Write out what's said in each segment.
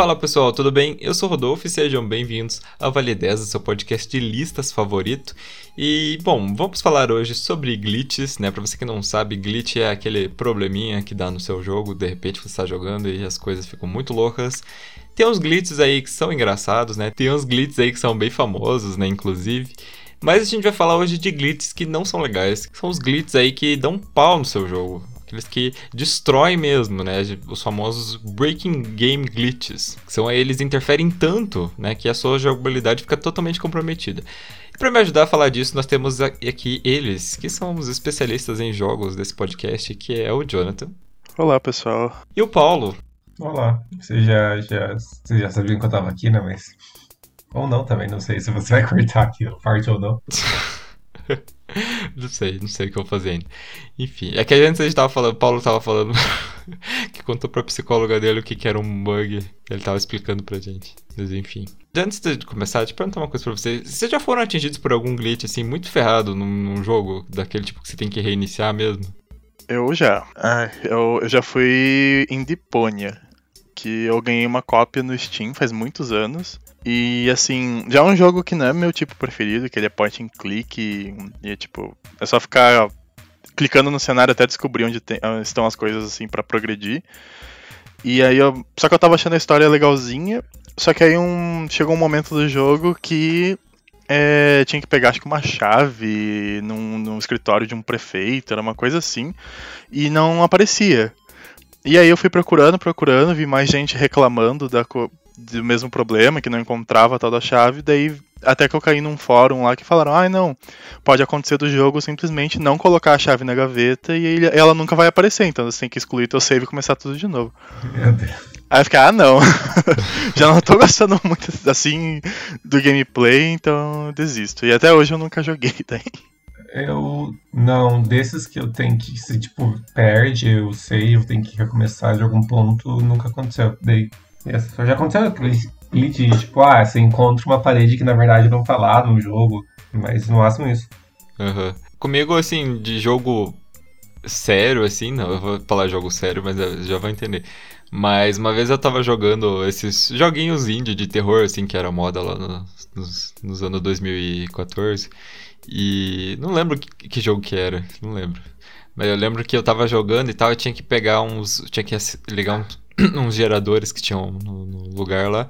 Fala pessoal, tudo bem? Eu sou o Rodolfo e sejam bem-vindos ao Vale 10, seu podcast de listas favorito. E, bom, vamos falar hoje sobre glitches, né? Pra você que não sabe, glitch é aquele probleminha que dá no seu jogo, de repente você está jogando e as coisas ficam muito loucas. Tem uns glitches aí que são engraçados, né? Tem uns glitches aí que são bem famosos, né? Inclusive. Mas a gente vai falar hoje de glitches que não são legais, que são os glitches aí que dão pau no seu jogo. Aqueles que destroem mesmo, né? Os famosos breaking game glitches. Que são eles interferem tanto, né? Que a sua jogabilidade fica totalmente comprometida. E para me ajudar a falar disso, nós temos aqui eles, que são os especialistas em jogos desse podcast, que é o Jonathan. Olá, pessoal. E o Paulo. Olá. Você já, já, você já sabia que eu tava aqui, né? Mas. Ou não também, não sei se você vai cortar aqui a parte ou não. não sei, não sei o que eu vou fazer ainda. Enfim, é que antes a gente tava falando, Paulo tava falando que contou pra psicóloga dele o que, que era um bug. Ele tava explicando pra gente. Mas enfim. Antes de começar, deixa eu perguntar uma coisa pra vocês. Vocês já foram atingidos por algum glitch assim, muito ferrado num, num jogo, daquele tipo que você tem que reiniciar mesmo? Eu já. Ah, eu, eu já fui em Deponia. Que eu ganhei uma cópia no Steam faz muitos anos. E assim, já é um jogo que não é meu tipo preferido, que ele é point and click e, e é tipo, é só ficar clicando no cenário até descobrir onde tem, estão as coisas assim para progredir. E aí eu, só que eu tava achando a história legalzinha, só que aí um chegou um momento do jogo que é, tinha que pegar acho que uma chave num, num escritório de um prefeito, era uma coisa assim, e não aparecia. E aí eu fui procurando, procurando, vi mais gente reclamando da, do mesmo problema, que não encontrava a tal da chave, daí até que eu caí num fórum lá que falaram, ah, não, pode acontecer do jogo simplesmente não colocar a chave na gaveta e ele, ela nunca vai aparecer, então você tem que excluir teu save e começar tudo de novo. Meu Deus. Aí eu fiquei, ah não, já não tô gostando muito assim do gameplay, então desisto. E até hoje eu nunca joguei daí. Eu. Não, desses que eu tenho que. Se tipo, perde, eu sei, eu tenho que recomeçar de algum ponto, nunca aconteceu. Daí isso, já aconteceu glitch, tipo, ah, você encontra uma parede que na verdade não tá lá no jogo, mas no máximo isso. Uhum. Comigo, assim, de jogo sério, assim, não, eu vou falar jogo sério, mas já vai entender. Mas uma vez eu tava jogando esses joguinhos indie de terror, assim, que era moda lá no, nos, nos anos 2014. E não lembro que, que jogo que era, não lembro. Mas eu lembro que eu tava jogando e tal, eu tinha que pegar uns. Tinha que ligar uns, uns geradores que tinham no, no, lugar lá.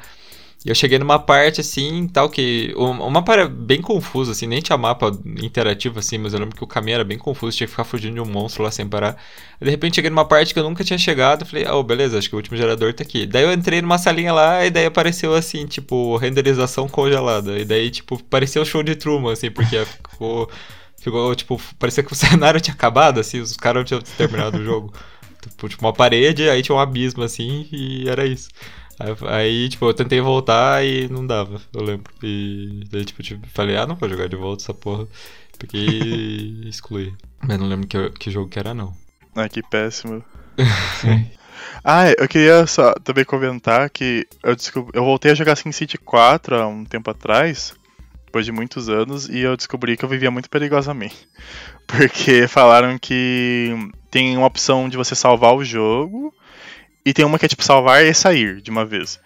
E eu cheguei numa parte assim, tal que. O, o mapa era bem confuso, assim, nem tinha mapa interativo assim, mas eu lembro que o caminho era bem confuso, tinha que ficar fugindo de um monstro lá sem parar. De repente cheguei numa parte que eu nunca tinha chegado, falei, oh, beleza, acho que o último gerador tá aqui. Daí eu entrei numa salinha lá e daí apareceu assim, tipo, renderização congelada. E daí, tipo, parecia o um show de Truman, assim, porque ficou. Ficou, tipo, parecia que o cenário tinha acabado, assim, os caras tinham terminado o jogo. Tipo, tipo, uma parede, aí tinha um abismo, assim, e era isso. Aí, aí, tipo, eu tentei voltar e não dava, eu lembro. E daí, tipo, tipo falei, ah, não vou jogar de volta essa porra. Porque excluí. Mas não lembro que, que jogo que era, não. Ah, que péssimo. ah, eu queria só também comentar que eu, descobri, eu voltei a jogar SimCity 4 há um tempo atrás depois de muitos anos, e eu descobri que eu vivia muito perigosamente. Porque falaram que tem uma opção de você salvar o jogo, e tem uma que é tipo salvar e sair de uma vez.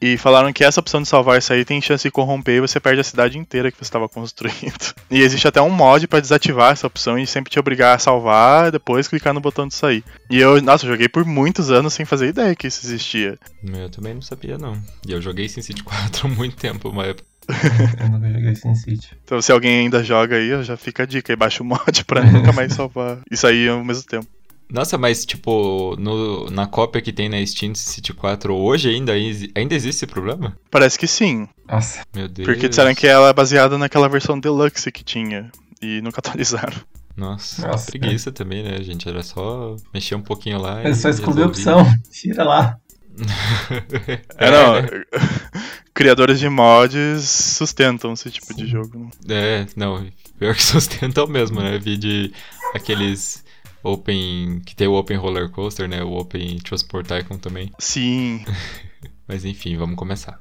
E falaram que essa opção de salvar e sair tem chance de corromper e você perde a cidade inteira que você estava construindo. E existe até um mod para desativar essa opção e sempre te obrigar a salvar depois clicar no botão de sair. E eu, nossa, eu joguei por muitos anos sem fazer ideia que isso existia. Eu também não sabia, não. E eu joguei SimCity 4 há muito tempo, uma época. Eu nunca joguei SimCity. Então, se alguém ainda joga aí, já fica a dica aí, baixa o mod pra nunca mais salvar isso aí ao mesmo tempo. Nossa, mas tipo, no, na cópia que tem na Steam City 4 hoje ainda, ainda existe esse problema? Parece que sim. Nossa. Meu Deus. Porque disseram que ela é baseada naquela versão deluxe que tinha e nunca atualizaram. Nossa, Nossa preguiça é. também, né, gente? Era só mexer um pouquinho lá. É só escolher a opção, tira lá. É, não. Criadores de mods sustentam esse tipo Sim. de jogo. Né? É, não. Pior que sustentam mesmo, né? Vi de aqueles Open. que tem o Open Roller Coaster, né? O Open Transport Tycoon também. Sim. Mas enfim, vamos começar.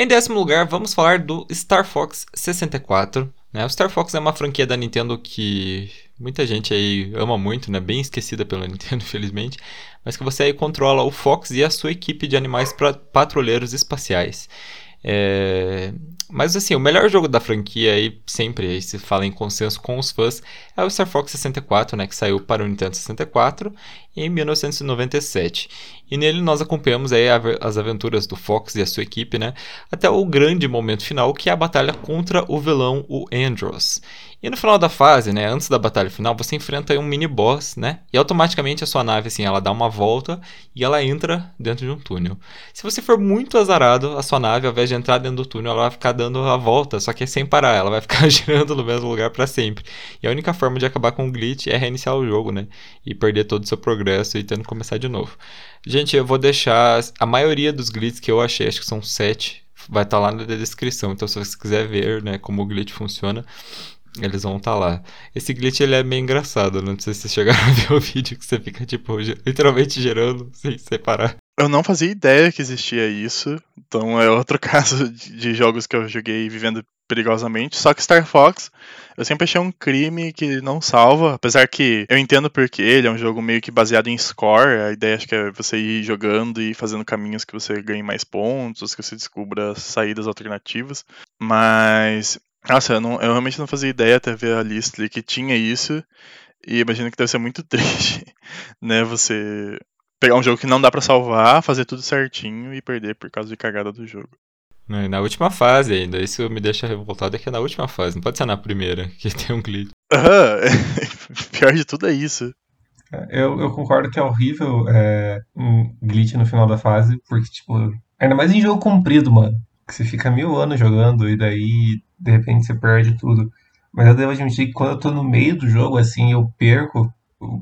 Em décimo lugar, vamos falar do Star Fox 64. Né? O Star Fox é uma franquia da Nintendo que muita gente aí ama muito, né? Bem esquecida pela Nintendo, infelizmente. Mas que você aí controla o Fox e a sua equipe de animais patrulheiros espaciais. É... Mas assim, o melhor jogo da franquia aí, sempre aí se fala em consenso com os fãs, é o Star Fox 64, né, que saiu para o Nintendo 64 em 1997. E nele nós acompanhamos aí as aventuras do Fox e a sua equipe, né, até o grande momento final, que é a batalha contra o vilão, o Andros. E no final da fase, né, antes da batalha final, você enfrenta um mini boss, né? E automaticamente a sua nave assim, ela dá uma volta e ela entra dentro de um túnel. Se você for muito azarado, a sua nave, ao invés de entrar dentro do túnel, ela vai ficar dando a volta, só que é sem parar, ela vai ficar girando no mesmo lugar para sempre. E a única forma de acabar com o glitch é reiniciar o jogo, né? E perder todo o seu progresso e tendo que começar de novo. Gente, eu vou deixar a maioria dos glitches que eu achei, acho que são sete, vai estar tá lá na descrição. Então, se você quiser ver, né, como o glitch funciona, eles vão estar tá lá. Esse glitch ele é meio engraçado, não sei se vocês chegaram a ver o vídeo que você fica, tipo, literalmente gerando sem separar. Eu não fazia ideia que existia isso, então é outro caso de jogos que eu joguei vivendo perigosamente. Só que Star Fox, eu sempre achei um crime que não salva, apesar que eu entendo porque ele é um jogo meio que baseado em score. A ideia acho que é você ir jogando e fazendo caminhos que você ganhe mais pontos, que você descubra saídas alternativas. Mas nossa, eu, não, eu realmente não fazia ideia até ver a lista ali que tinha isso. E imagino que deve ser muito triste, né? Você pegar um jogo que não dá para salvar, fazer tudo certinho e perder por causa de cagada do jogo. Na última fase ainda, isso me deixa revoltado é que é na última fase, não pode ser na primeira, que tem um glitch. Aham, pior de tudo é isso. Eu, eu concordo que é horrível é, um glitch no final da fase, porque, tipo, ainda mais em jogo comprido, mano. Que você fica mil anos jogando e daí de repente você perde tudo. Mas eu devo admitir que quando eu tô no meio do jogo, assim, eu perco,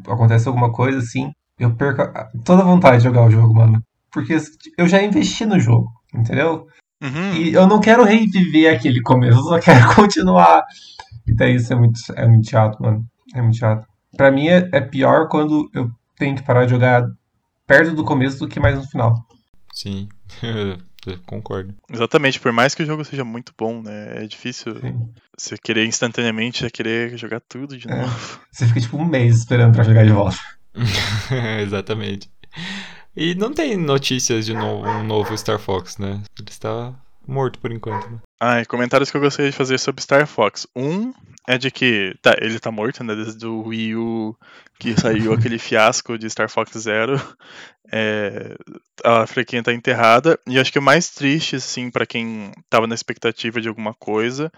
acontece alguma coisa assim, eu perco toda a vontade de jogar o jogo, mano. Porque eu já investi no jogo, entendeu? Uhum. E eu não quero reviver aquele começo, eu só quero continuar. E daí isso é muito, é muito chato, mano. É muito chato. Pra mim é, é pior quando eu tenho que parar de jogar perto do começo do que mais no final. Sim. concordo. Exatamente, por mais que o jogo seja muito bom, né? É difícil Sim. você querer instantaneamente já querer jogar tudo de é. novo. Você fica tipo um mês esperando pra jogar de volta. Exatamente. E não tem notícias de novo, um novo Star Fox, né? Ele está morto por enquanto. Né? Ah, e comentários que eu gostaria de fazer sobre Star Fox. Um é de que, tá, ele tá morto, né? Desde o Wii U que saiu aquele fiasco de Star Fox Zero. É, a franquia tá enterrada. E acho que o mais triste, assim, para quem tava na expectativa de alguma coisa,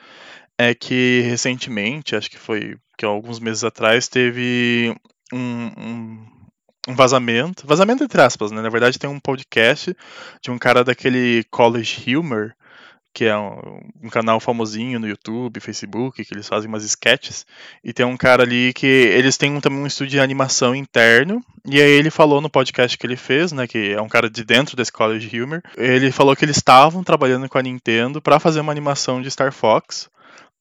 é que recentemente, acho que foi que alguns meses atrás, teve um, um, um vazamento. Vazamento entre aspas, né? Na verdade, tem um podcast de um cara daquele College Humor que é um, um, canal famosinho no YouTube, Facebook, que eles fazem umas sketches. E tem um cara ali que eles têm um, também um estúdio de animação interno. E aí ele falou no podcast que ele fez, né, que é um cara de dentro da de Humor. Ele falou que eles estavam trabalhando com a Nintendo para fazer uma animação de Star Fox,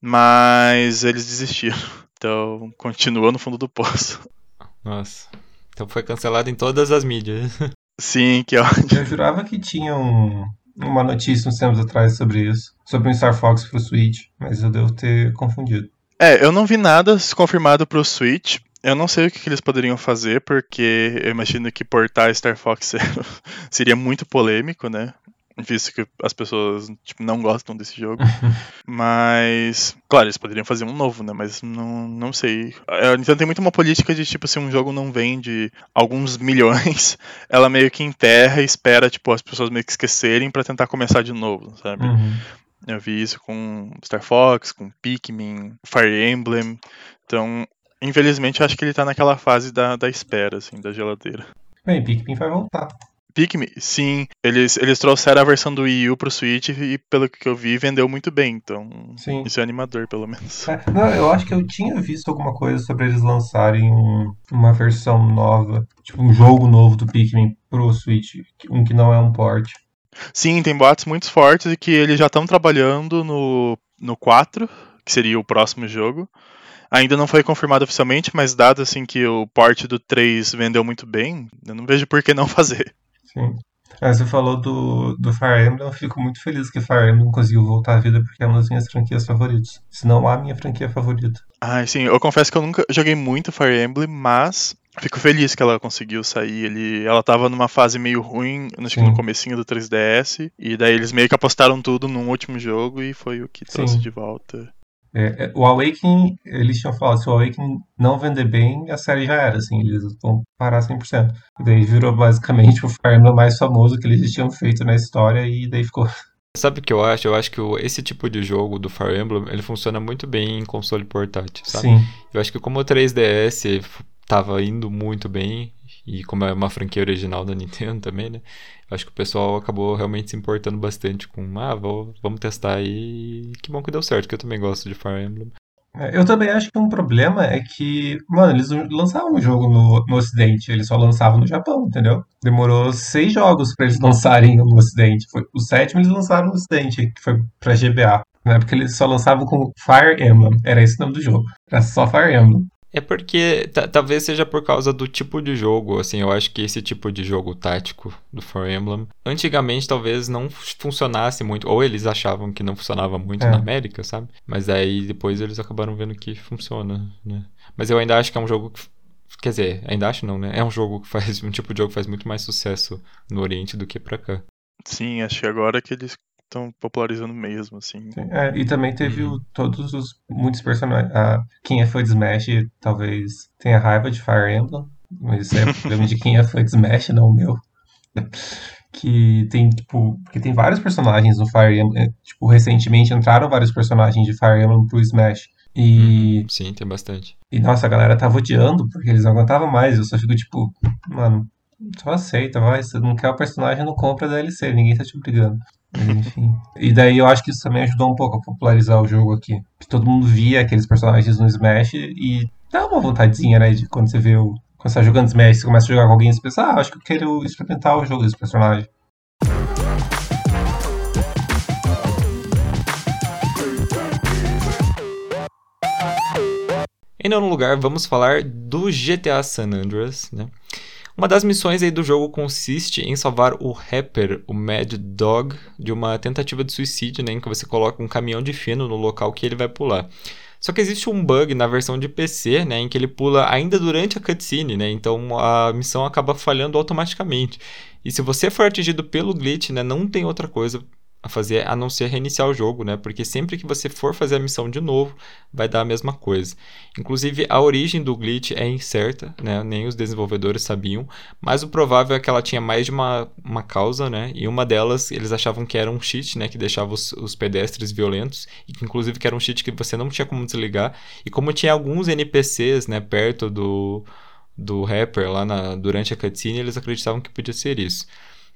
mas eles desistiram. Então, continua no fundo do poço. Nossa. Então foi cancelado em todas as mídias. Sim, que ótimo. Eu jurava que tinha um, uma notícia uns tempos atrás sobre isso, sobre o Star Fox pro Switch, mas eu devo ter confundido. É, eu não vi nada confirmado pro Switch. Eu não sei o que, que eles poderiam fazer, porque eu imagino que portar Star Fox seria muito polêmico, né? Visto que as pessoas tipo, não gostam desse jogo. Mas, claro, eles poderiam fazer um novo, né? Mas não, não sei. A Nintendo tem muito uma política de, tipo, se um jogo não vende alguns milhões, ela meio que enterra e espera, tipo, as pessoas meio que esquecerem para tentar começar de novo, sabe? Uhum. Eu vi isso com Star Fox, com Pikmin, Fire Emblem. Então, infelizmente, eu acho que ele tá naquela fase da, da espera, assim, da geladeira. Bem, Pikmin vai voltar. Pikmin, sim, eles, eles trouxeram a versão do Wii U pro Switch e, pelo que eu vi, vendeu muito bem. Então, sim. isso é animador, pelo menos. É, não, eu acho que eu tinha visto alguma coisa sobre eles lançarem um, uma versão nova, tipo um jogo novo do Pikmin pro Switch, um que não é um port. Sim, tem boatos muito fortes e que eles já estão trabalhando no, no 4, que seria o próximo jogo. Ainda não foi confirmado oficialmente, mas dado assim que o port do 3 vendeu muito bem, eu não vejo por que não fazer. Sim. Ah, você falou do, do Fire Emblem, eu fico muito feliz que Fire Emblem conseguiu voltar à vida porque é uma das minhas franquias favoritas. Se não a minha franquia favorita. Ah, sim, eu confesso que eu nunca joguei muito Fire Emblem, mas fico feliz que ela conseguiu sair. Ele, ela tava numa fase meio ruim, acho que no comecinho do 3DS, e daí eles meio que apostaram tudo num último jogo e foi o que trouxe Sim. de volta. É, é, o Awakening, eles tinham falado, se o Awakening não vender bem, a série já era, assim, eles vão parar 100%. E daí virou basicamente o Fire Emblem mais famoso que eles tinham feito na história e daí ficou... Sabe o que eu acho? Eu acho que esse tipo de jogo do Fire Emblem, ele funciona muito bem em console portátil, sabe? Sim, Eu acho que como o 3DS f- tava indo muito bem, e como é uma franquia original da Nintendo também, né? Acho que o pessoal acabou realmente se importando bastante com, ah, vou- vamos testar aí. Que bom que deu certo, que eu também gosto de Fire Emblem. É, Eu também acho que um problema é que, mano, eles lançavam o jogo no, no Ocidente, eles só lançavam no Japão, entendeu? Demorou seis jogos pra eles lançarem no Ocidente. Foi, o sétimo eles lançaram no Ocidente, que foi pra GBA. Né? Porque eles só lançavam com Fire Emblem, era esse o nome do jogo. Era só Fire Emblem. É porque ta- talvez seja por causa do tipo de jogo, assim, eu acho que esse tipo de jogo tático do Fire Emblem, antigamente talvez não funcionasse muito, ou eles achavam que não funcionava muito É. na América, sabe? Mas aí depois eles acabaram vendo que funciona, né? Mas eu ainda acho que é um jogo que, quer dizer, ainda acho não, né? É um jogo que faz, um tipo de jogo que faz muito mais sucesso no Oriente do que pra cá. Sim, acho que agora que eles estão popularizando mesmo, assim. É, e também teve Uhum. o- todos os muitos personagens. Ah, quem é fã de Smash talvez tenha raiva de Fire Emblem, mas isso é problema de quem é fã de Smash, não o meu. Que tem, tipo, porque tem vários personagens no Fire Emblem. é, Tipo, recentemente entraram vários personagens de Fire Emblem pro Smash. E, Sim, tem bastante. e nossa, a galera tava odiando porque eles não aguentavam mais. Eu só fico tipo, mano, só aceita, vai. Se não quer o personagem, não compra DLC, ninguém tá te obrigando. Enfim. E daí eu acho que isso também ajudou um pouco a popularizar o jogo aqui. Todo mundo via aqueles personagens no Smash e dá uma vontadezinha, né? De quando você vê o. Quando você tá jogando Smash, você começa a jogar com alguém e você pensa, ah, acho que eu quero experimentar o jogo desse personagem. Em nono lugar, vamos falar do GTA San Andreas, né? Uma das missões aí do jogo consiste em salvar o rapper, o Mad Dog, de uma tentativa de suicídio, né, em que você coloca um caminhão de feno no local que ele vai pular. Só que existe um bug na versão de PC, né, em que ele pula ainda durante a cutscene, né, então a missão acaba falhando automaticamente. E se você for atingido pelo glitch, né, não tem outra coisa a fazer a não ser reiniciar o jogo, né, porque sempre que você for fazer a missão de novo, vai dar a mesma coisa. Inclusive, a origem do glitch é incerta, né? Nem os desenvolvedores sabiam, mas o provável é que ela tinha mais de uma, uma causa, né? E uma delas, eles achavam que era um cheat, né? Que deixava os, os pedestres violentos, e que inclusive que era um cheat que você não tinha como desligar. E como tinha alguns NPCs, né, perto do, do rapper lá na, durante a cutscene, eles acreditavam que podia ser isso.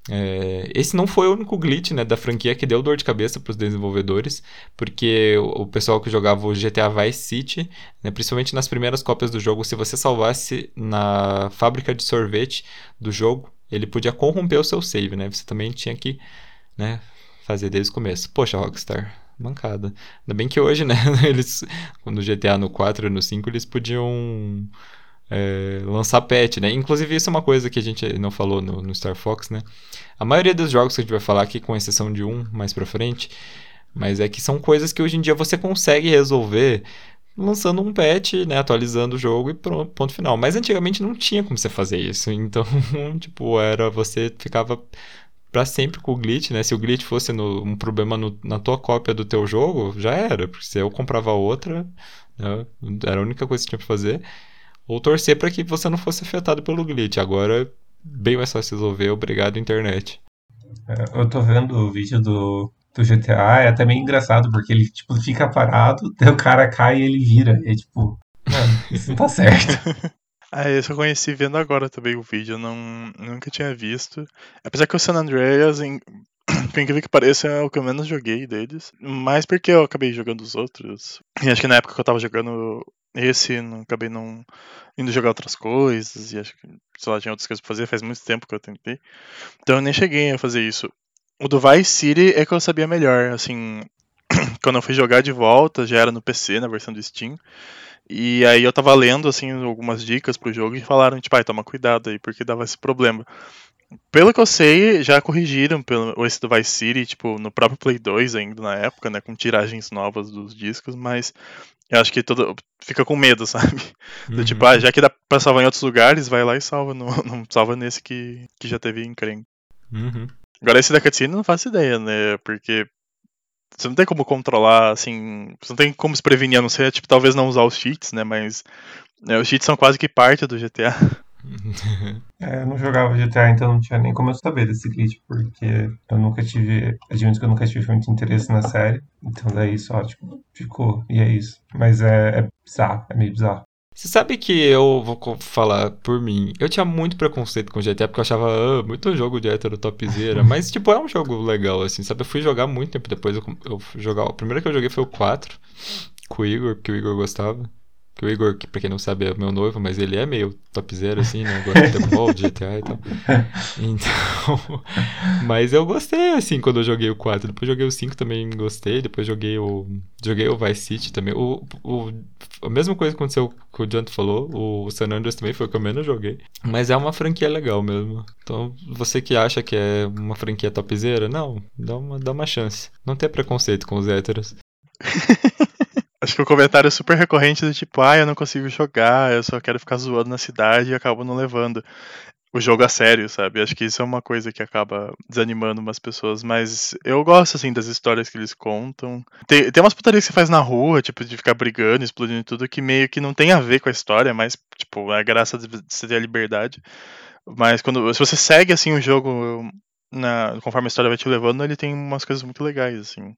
É, esse não foi o único glitch né, da franquia que deu dor de cabeça para os desenvolvedores, porque o, o pessoal que jogava o GTA Vice City, né, principalmente nas primeiras cópias do jogo, se você salvasse na fábrica de sorvete do jogo, ele podia corromper o seu save, né? Você também tinha que né, fazer desde o começo. Poxa, Rockstar, mancada. Ainda bem que hoje, né, eles, no GTA no 4 e no 5, eles podiam é, lançar patch, né? Inclusive, isso é uma coisa que a gente não falou no, no Star Fox, né? A maioria dos jogos que a gente vai falar aqui, com exceção de um mais pra frente, mas é que são coisas que hoje em dia você consegue resolver lançando um patch, né, atualizando o jogo e pronto, ponto final. Mas antigamente não tinha como você fazer isso. Então, tipo, era você ficava para sempre com o glitch, né? Se o glitch fosse no, um problema no, na tua cópia do teu jogo, já era, porque se eu comprava outra, né, era a única coisa que tinha pra fazer, ou torcer para que você não fosse afetado pelo glitch. Agora bem mais fácil resolver, obrigado internet. É, Eu tô vendo o vídeo do, do GTA, é até meio engraçado, porque ele, tipo, fica parado, o cara cai e ele vira. É tipo, mano, isso não tá certo. Ah, eu conheci vendo agora também o vídeo, eu não, nunca tinha visto. Apesar que o San Andreas, em, por incrível que pareça, é o que eu menos joguei deles. Mas porque eu acabei jogando os outros. E acho que na época que eu tava jogando esse, acabei não indo jogar outras coisas. E acho que, sei lá, tinha outras coisas pra fazer, faz muito tempo que eu tentei. Então eu nem cheguei a fazer isso. O do Vice City é que eu sabia melhor, assim. Quando eu fui jogar de volta, já era no PC, na versão do Steam. E aí eu tava lendo, assim, algumas dicas pro jogo e falaram, tipo, ai, toma cuidado aí, porque dava esse problema. Pelo que eu sei, já corrigiram pelo esse do Vice City, tipo, no próprio Play 2 ainda na época, né, com tiragens novas dos discos, mas eu acho que todo fica com medo, sabe? Do Uhum. tipo, ah, já que dá pra salvar em outros lugares, vai lá e salva, não, não salva nesse que, que já teve encrenca. Uhum. Agora esse da cutscene eu não faço ideia, né? Porque você não tem como controlar, assim, você não tem como se prevenir, a não ser, tipo, talvez não usar os cheats, né? Mas né, os cheats são quase que parte do GTA. É, eu não jogava GTA, então não tinha nem como eu saber desse glitch, porque eu nunca tive. Admito que eu nunca tive muito interesse na série. Então daí só, tipo, ficou. E é isso. Mas é, é bizarro, é meio bizarro. Você sabe que eu vou falar por mim. Eu tinha muito preconceito com GTA porque eu achava ah, muito jogo de hétero topzera. mas, tipo, é um jogo legal, assim, sabe? Eu fui jogar muito tempo depois. Eu, eu jogar. O primeiro que eu joguei foi o 4 com o Igor, porque o Igor gostava. Que o Igor, que pra quem não sabe, é meu noivo, mas ele é meio topzera, assim, né? Gosta de Dragon Ball, de GTA e tal. Então. Mas eu gostei, assim, quando eu joguei o 4. Depois joguei o 5 também gostei. Depois joguei o. Joguei o Vice City também. O, o, a mesma coisa que aconteceu com o Jonathan falou. O San Andreas também foi o que eu menos joguei. Mas é uma franquia legal mesmo. Então, você que acha que é uma franquia topzera, não, dá uma, dá uma chance. Não tem preconceito com os héteros. Acho que o comentário é super recorrente do tipo, ah, eu não consigo jogar, eu só quero ficar zoando na cidade e acabo não levando o jogo a sério, sabe? Acho que isso é uma coisa que acaba desanimando umas pessoas, mas eu gosto, assim, das histórias que eles contam. Tem, tem umas putarias que você faz na rua, tipo, de ficar brigando, explodindo tudo, que meio que não tem a ver com a história, mas, tipo, é graça de você ter a liberdade. Mas quando se você segue, assim, o jogo na, conforme a história vai te levando, ele tem umas coisas muito legais, assim.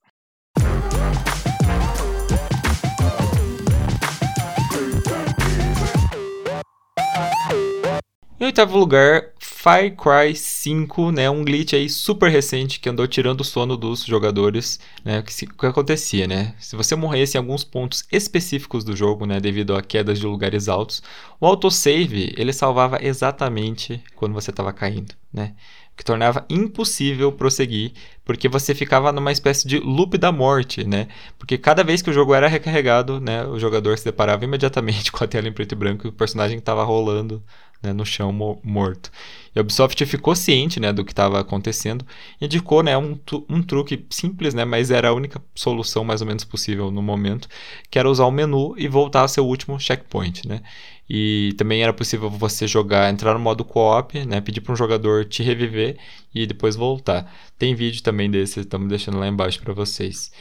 Em oitavo lugar, Far Cry 5, né? Um glitch aí super recente que andou tirando o sono dos jogadores, né? O que, que acontecia, né? Se você morresse em alguns pontos específicos do jogo, né? Devido a quedas de lugares altos, o autosave, ele salvava exatamente quando você estava caindo, né? Que tornava impossível prosseguir, porque você ficava numa espécie de loop da morte, né? Porque cada vez que o jogo era recarregado, né? O jogador se deparava imediatamente com a tela em preto e branco e o personagem estava rolando né, no chão mo- morto. E a Ubisoft ficou ciente né, do que estava acontecendo e indicou né, um, um truque simples, né, mas era a única solução mais ou menos possível no momento, que era usar o menu e voltar ao seu último checkpoint. Né? E também era possível você jogar, entrar no modo co-op, né, pedir para um jogador te reviver e depois voltar. Tem vídeo também desse, estamos deixando lá embaixo para vocês.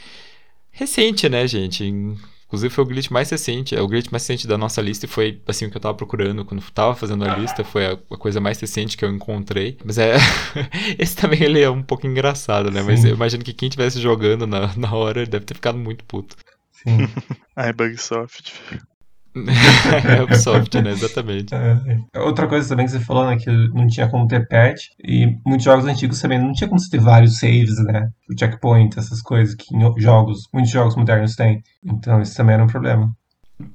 Recente, né, gente? Inclusive foi o glitch mais recente, é o glitch mais recente da nossa lista e foi assim o que eu tava procurando quando tava fazendo a lista, foi a, a coisa mais recente que eu encontrei. Mas é. Esse também ele é um pouco engraçado, né? Mas Sim. eu imagino que quem estivesse jogando na, na hora deve ter ficado muito puto. Sim. Ai, Bugsoft. É o Ubisoft, né? Exatamente. É, outra coisa também que você falou, né, que não tinha como ter patch, e muitos jogos antigos também não tinha como você ter vários saves, né, o checkpoint, essas coisas que em jogos, muitos jogos modernos têm. Então isso também era um problema.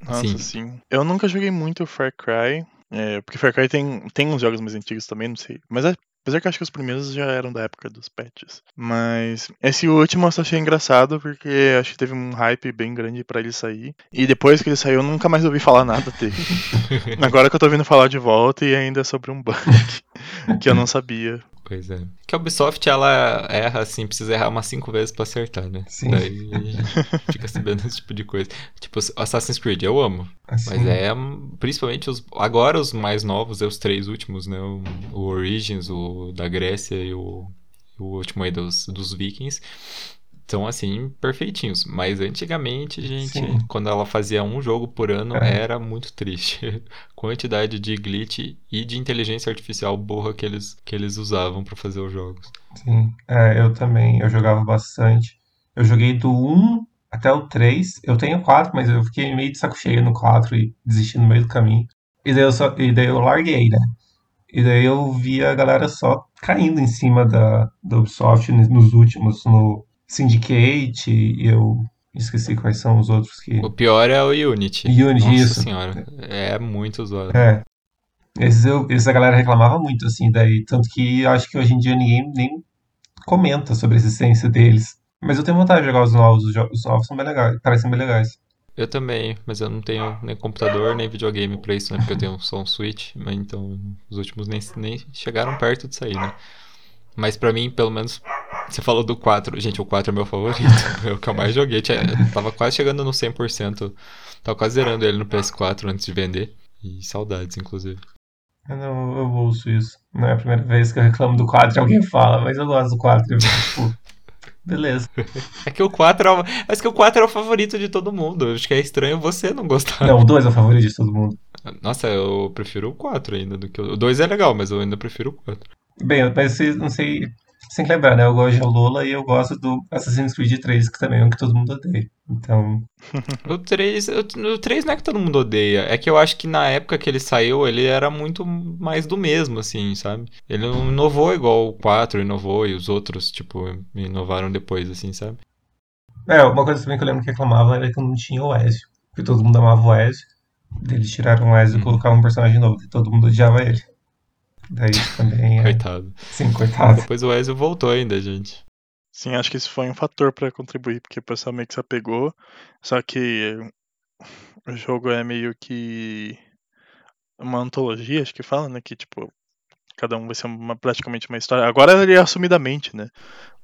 Nossa, Sim. sim. Eu nunca joguei muito Far Cry. é, porque Far Cry tem, tem uns jogos mais antigos também, não sei. Mas é- apesar que eu acho que os primeiros já eram da época dos patches. Mas esse último eu só achei engraçado porque acho que teve um hype bem grande pra ele sair. E depois que ele saiu, eu nunca mais ouvi falar nada dele. Agora que eu tô ouvindo falar de volta e ainda é sobre um bug que eu não sabia. Pois é. Que a Ubisoft, ela erra, assim, precisa errar umas cinco vezes pra acertar, né? Sim. Daí fica sabendo esse tipo de coisa. Tipo, Assassin's Creed, eu amo. Assim, Mas é, principalmente os. Agora os mais novos, é os três últimos, né? O, o Origins, o da Grécia e o, o último aí dos, dos Vikings. São, assim, perfeitinhos. Mas antigamente, gente, Sim. quando ela fazia um jogo por ano, É. era muito triste. Quantidade de glitch e de inteligência artificial burra que eles, que eles usavam pra fazer os jogos. Sim, é, eu também, eu jogava bastante. Eu joguei do 1 até o 3. Eu tenho 4, mas eu fiquei meio de saco cheio no 4 e desisti no meio do caminho. E daí eu, só, e daí eu larguei, né? E daí eu vi a galera só caindo em cima da, da Ubisoft nos últimos, no Syndicate, e eu esqueci quais são os outros que. O pior é o Unity. Unity, Nossa isso. senhora. É muito zoado. É. Esses, eu, esses a galera reclamava muito, assim, daí. Tanto que acho que hoje em dia ninguém nem comenta sobre a existência deles. Mas eu tenho vontade de jogar os novos. Os novos são bem legais, parecem bem legais. Eu também, mas eu não tenho nem computador nem videogame pra isso, né? Porque eu tenho só um Switch, mas então os últimos nem, nem chegaram perto de sair, né? Mas pra mim, pelo menos, você falou do 4. Gente, o 4 é meu favorito. É o que eu mais joguei. Tinha, tava quase chegando no 100%. Tava quase zerando ele no PS4 antes de vender. E saudades, inclusive. Eu não eu ouço isso. Não é a primeira vez que eu reclamo do 4 e alguém fala, mas eu gosto do 4. Eu, tipo, beleza. É que o 4 é o, acho que o 4 é o favorito de todo mundo. Acho que é estranho você não gostar. Não, o 2 é o favorito de todo mundo. Nossa, eu prefiro o 4 ainda do que o. O 2 é legal, mas eu ainda prefiro o 4. Bem, mas vocês, não sei. Sem lembrar, né? Eu gosto de Lola e eu gosto do Assassin's Creed 3, que também é um que todo mundo odeia. Então. O 3, o 3 não é que todo mundo odeia. É que eu acho que na época que ele saiu, ele era muito mais do mesmo, assim, sabe? Ele não inovou igual o 4 inovou e os outros, tipo, inovaram depois, assim, sabe? É, uma coisa também que eu lembro que reclamava era que não tinha o Ezio. Porque todo mundo amava o Ezio. Eles tiraram o Ezio e Uhum. colocaram um personagem novo, que todo mundo odiava ele. Daí também é. Coitado. Sim, coitado. Depois o Ezio voltou ainda, gente. Sim, acho que isso foi um fator pra contribuir, porque o pessoal meio que se apegou. Só que o jogo é meio que uma antologia, acho que fala, né? Que tipo, cada um vai ser uma, praticamente uma história. Agora ele é assumidamente, né?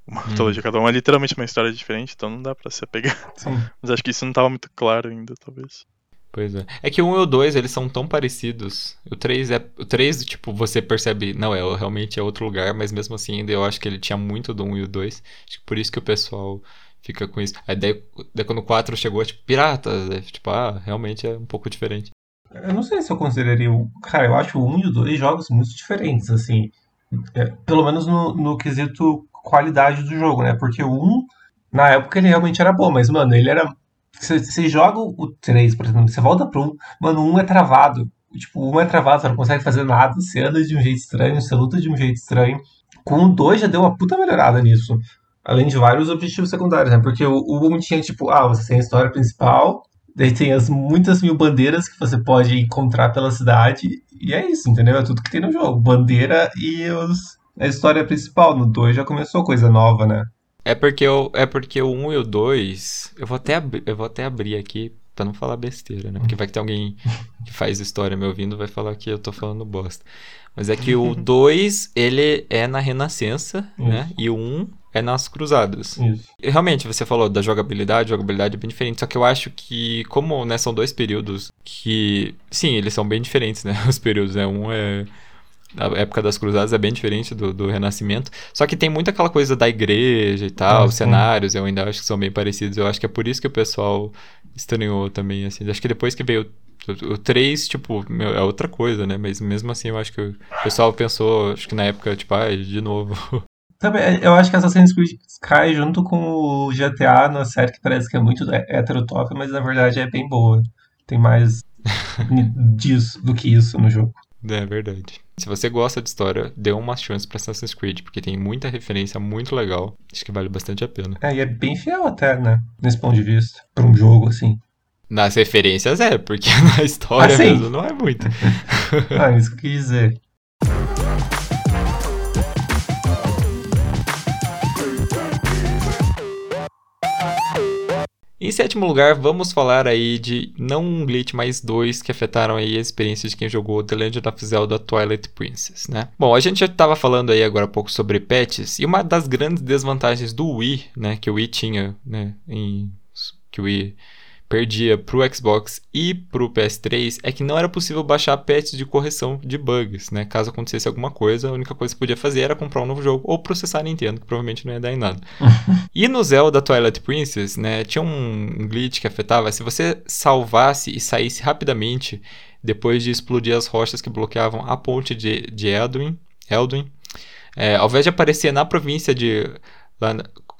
Uma Hum. antologia, cada um é literalmente uma história diferente, então não dá pra se apegar. Sim. Mas acho que isso não tava muito claro ainda, talvez. Pois é. É que o 1 e o 2, eles são tão parecidos. O 3 é. O 3, tipo, você percebe. Não, é realmente é outro lugar, mas mesmo assim, ainda eu acho que ele tinha muito do 1 e o 2. Acho que por isso que o pessoal fica com isso. Aí daí, daí quando o 4 chegou, é tipo, piratas. É, tipo, ah, realmente é um pouco diferente. Eu não sei se eu consideraria. o- Cara, eu acho o 1 e o 2 jogos muito diferentes, assim. É, pelo menos no, no quesito qualidade do jogo, né? Porque o 1, na época, ele realmente era bom, mas, mano, ele era. Você, joga o 3, por exemplo, você volta pro 1, mano, o 1 é travado. Tipo, o 1 é travado, você não consegue fazer nada, você anda de um jeito estranho, você luta de um jeito estranho. Com o 2 já deu uma puta melhorada nisso. Além de vários objetivos secundários, né? Porque o, o 1 tinha, tipo, ah, você tem a história principal, Daí tem as muitas mil bandeiras que você pode encontrar pela cidade. E é isso, entendeu? É tudo que tem no jogo. Bandeira e os... a história principal. No 2 já começou coisa nova, né? É porque, o, é porque o 1 e o 2. Eu vou até, eu vou até abrir aqui pra não falar besteira, né? Porque vai que tem alguém que faz história me ouvindo vai falar que eu tô falando bosta. Mas é que o 2, ele é na Renascença, né? E o 1 é nas Cruzadas. Isso. Realmente, você falou da jogabilidade, jogabilidade é bem diferente. Só que eu acho que, como né, são dois períodos que. Sim, eles são bem diferentes, né? Os períodos, né? Um é. A época das cruzadas é bem diferente do, do Renascimento. Só que tem muito aquela coisa da igreja e tal, Ah, os sim. cenários, eu ainda acho que são bem parecidos. Eu acho que é por isso que o pessoal estranhou também, assim. Acho que depois que veio o, o 3, tipo, meu, é outra coisa, né? Mas mesmo assim, eu acho que o pessoal pensou, acho que na época, tipo, ah, de novo. Também, eu acho que Assassin's Creed cai junto com o GTA na série que parece que é muito heterotop, mas na verdade é bem boa. Tem mais disso do que isso no jogo. É verdade. Se você gosta de história, dê uma chance pra Assassin's Creed, porque tem muita referência muito legal. Acho que vale bastante a pena. É, e é bem fiel até, né? Nesse ponto de vista. Pra um jogo assim. Nas referências é, porque na história Ah, mesmo não é muito. Ah, isso que eu quis dizer. Em sétimo lugar, vamos falar aí de não um glitch, mas dois que afetaram aí a experiência de quem jogou The Legend of Zelda Twilight Princess, né? Bom, a gente já estava falando aí agora há pouco sobre patches, e uma das grandes desvantagens do Wii, né, que o Wii tinha, né, em, que o Wii perdia pro Xbox e pro PS3 é que não era possível baixar patches de correção de bugs, né? Caso acontecesse alguma coisa, a única coisa que podia fazer era comprar um novo jogo ou processar a Nintendo, que provavelmente não ia dar em nada. E no Zelda Twilight Princess, né, tinha um glitch que afetava se você salvasse e saísse rapidamente depois de explodir as rochas que bloqueavam a ponte de, de Elduin, Elduin é, ao invés de aparecer na província de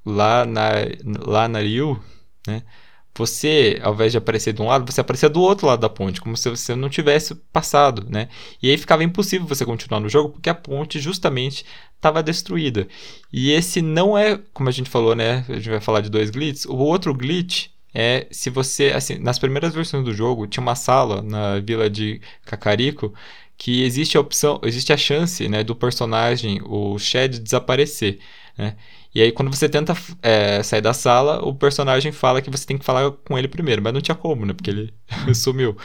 lá na Lanariu, né, você, ao invés de aparecer de um lado, você aparecia do outro lado da ponte, como se você não tivesse passado, né? E aí ficava impossível você continuar no jogo, porque a ponte justamente estava destruída. E esse não é, como a gente falou, né? A gente vai falar de dois glitches. O outro glitch é se você, assim, nas primeiras versões do jogo, tinha uma sala na vila de Kakariko que existe a opção, existe a chance, né, do personagem, o Shed, desaparecer. né? E aí, quando você tenta é, sair da sala, o personagem fala que você tem que falar com ele primeiro, mas não tinha como, né? Porque ele sumiu.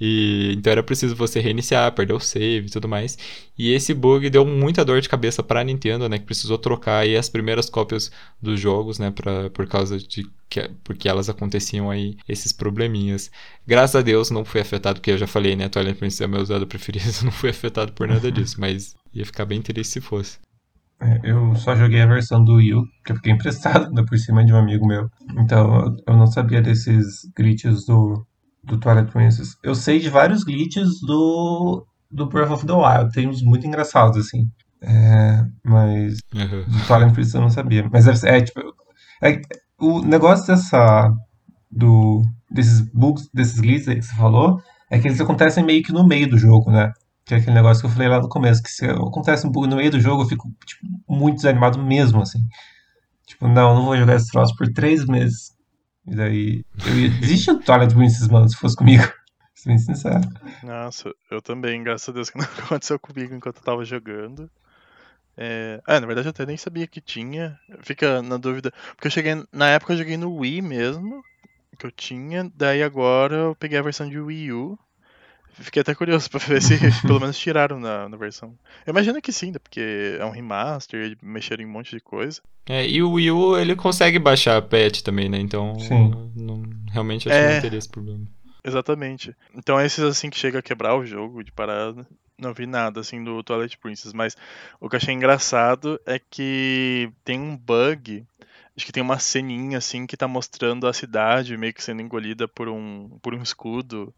E então era preciso você reiniciar, perder o save e tudo mais. E esse bug deu muita dor de cabeça para a Nintendo, né? Que precisou trocar aí as primeiras cópias dos jogos, né? Pra, por causa de que, porque elas aconteciam aí esses probleminhas. Graças a Deus não fui afetado, porque eu já falei, né? Twilight Princess é meu usado preferido, não fui afetado por nada disso, mas ia ficar bem triste se fosse. É, eu só joguei a versão do Wii U, que eu fiquei emprestado né, por cima de um amigo meu. Então eu não sabia desses glitches do, do Twilight Princess. Eu sei de vários glitches do, do Breath of the Wild. Tem uns muito engraçados, assim. É, mas Uhum. do Twilight Princess eu não sabia. Mas ser, é, tipo, é, o negócio dessa do desses bugs, desses glitches aí que você falou, é que eles acontecem meio que no meio do jogo, né? Que é aquele negócio que eu falei lá no começo, que se acontece um bug no meio do jogo, eu fico tipo, muito desanimado mesmo, assim. Tipo, não, não vou jogar esse troço por três meses. E daí, eu ia desistir do Twilight Princess, mano, se fosse comigo. Sendo bem sincero. Nossa, eu também, graças a Deus que não aconteceu comigo enquanto eu tava jogando. É... Ah, na verdade eu até nem sabia que tinha. Fica na dúvida. Porque eu cheguei. Na época eu joguei no Wii mesmo. Que eu tinha. Daí agora eu peguei a versão de Wii U. Fiquei até curioso pra ver se pelo menos tiraram na, na versão. Eu imagino que sim, né, porque é um remaster, mexeram em um monte de coisa. É, e o Wii U, ele consegue baixar a patch também, né? Então, Sim. não, realmente acho que É. não teria esse problema. Exatamente. Então esses assim que chega a quebrar o jogo de parada, não vi nada assim do Twilight Princess, mas o que eu achei engraçado é que tem um bug, acho que tem uma ceninha assim que tá mostrando a cidade meio que sendo engolida por um por um escudo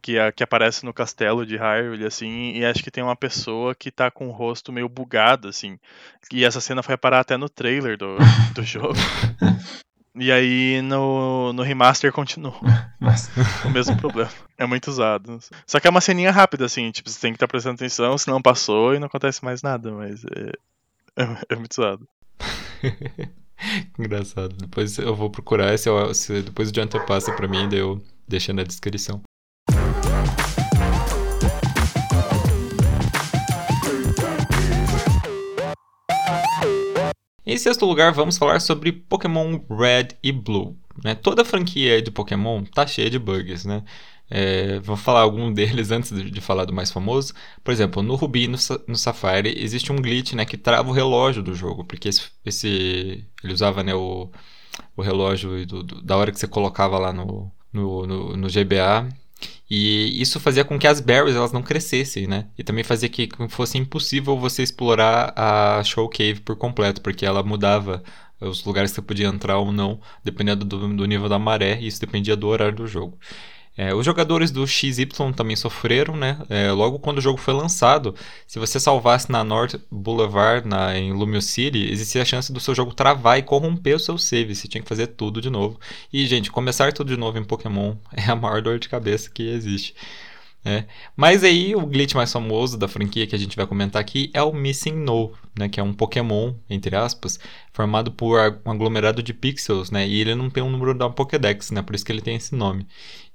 que, a- que aparece no castelo de Hyrule assim, e acho que tem uma pessoa que tá com o rosto meio bugado assim. E essa cena foi parar até no trailer do, do jogo. E aí no, no remaster continuou Mas, o mesmo problema. É muito usado. Só que é uma ceninha rápida, assim, tipo, você tem que estar prestando atenção, senão passou e não acontece mais nada, mas é, é, é muito usado. Engraçado. Depois eu vou procurar, se, eu- se depois o Jonathan passa pra mim, daí eu deixo na descrição. Em sexto lugar, vamos falar sobre Pokémon Red e Blue. né? Toda a franquia de Pokémon tá cheia de bugs, né? É, vou falar algum deles antes de, falar do mais famoso. Por exemplo, no Ruby e no, no Safari existe um glitch né, que trava o relógio do jogo, porque esse, esse- ele usava né, o, o relógio do- do- da hora que você colocava lá no, no, no, no GBA. E isso fazia com que as berries elas não crescessem, né? E também fazia que fosse impossível você explorar a Show Cave por completo, porque ela mudava os lugares que você podia entrar ou não, dependendo do, do nível da maré, e isso dependia do horário do jogo. É, os jogadores do XY também sofreram, né? É, logo quando o jogo foi lançado, se você salvasse na North Boulevard, na, em Lumio City, existia a chance do seu jogo travar e corromper o seu save. Você tinha que fazer tudo de novo. E, gente, começar tudo de novo em Pokémon é a maior dor de cabeça que existe. né? Mas aí, o glitch mais famoso da franquia que a gente vai comentar aqui é o Missing No, né? Que é um Pokémon, entre aspas, formado por um aglomerado de pixels, né? E ele não tem um número da Pokédex, né? Por isso que ele tem esse nome.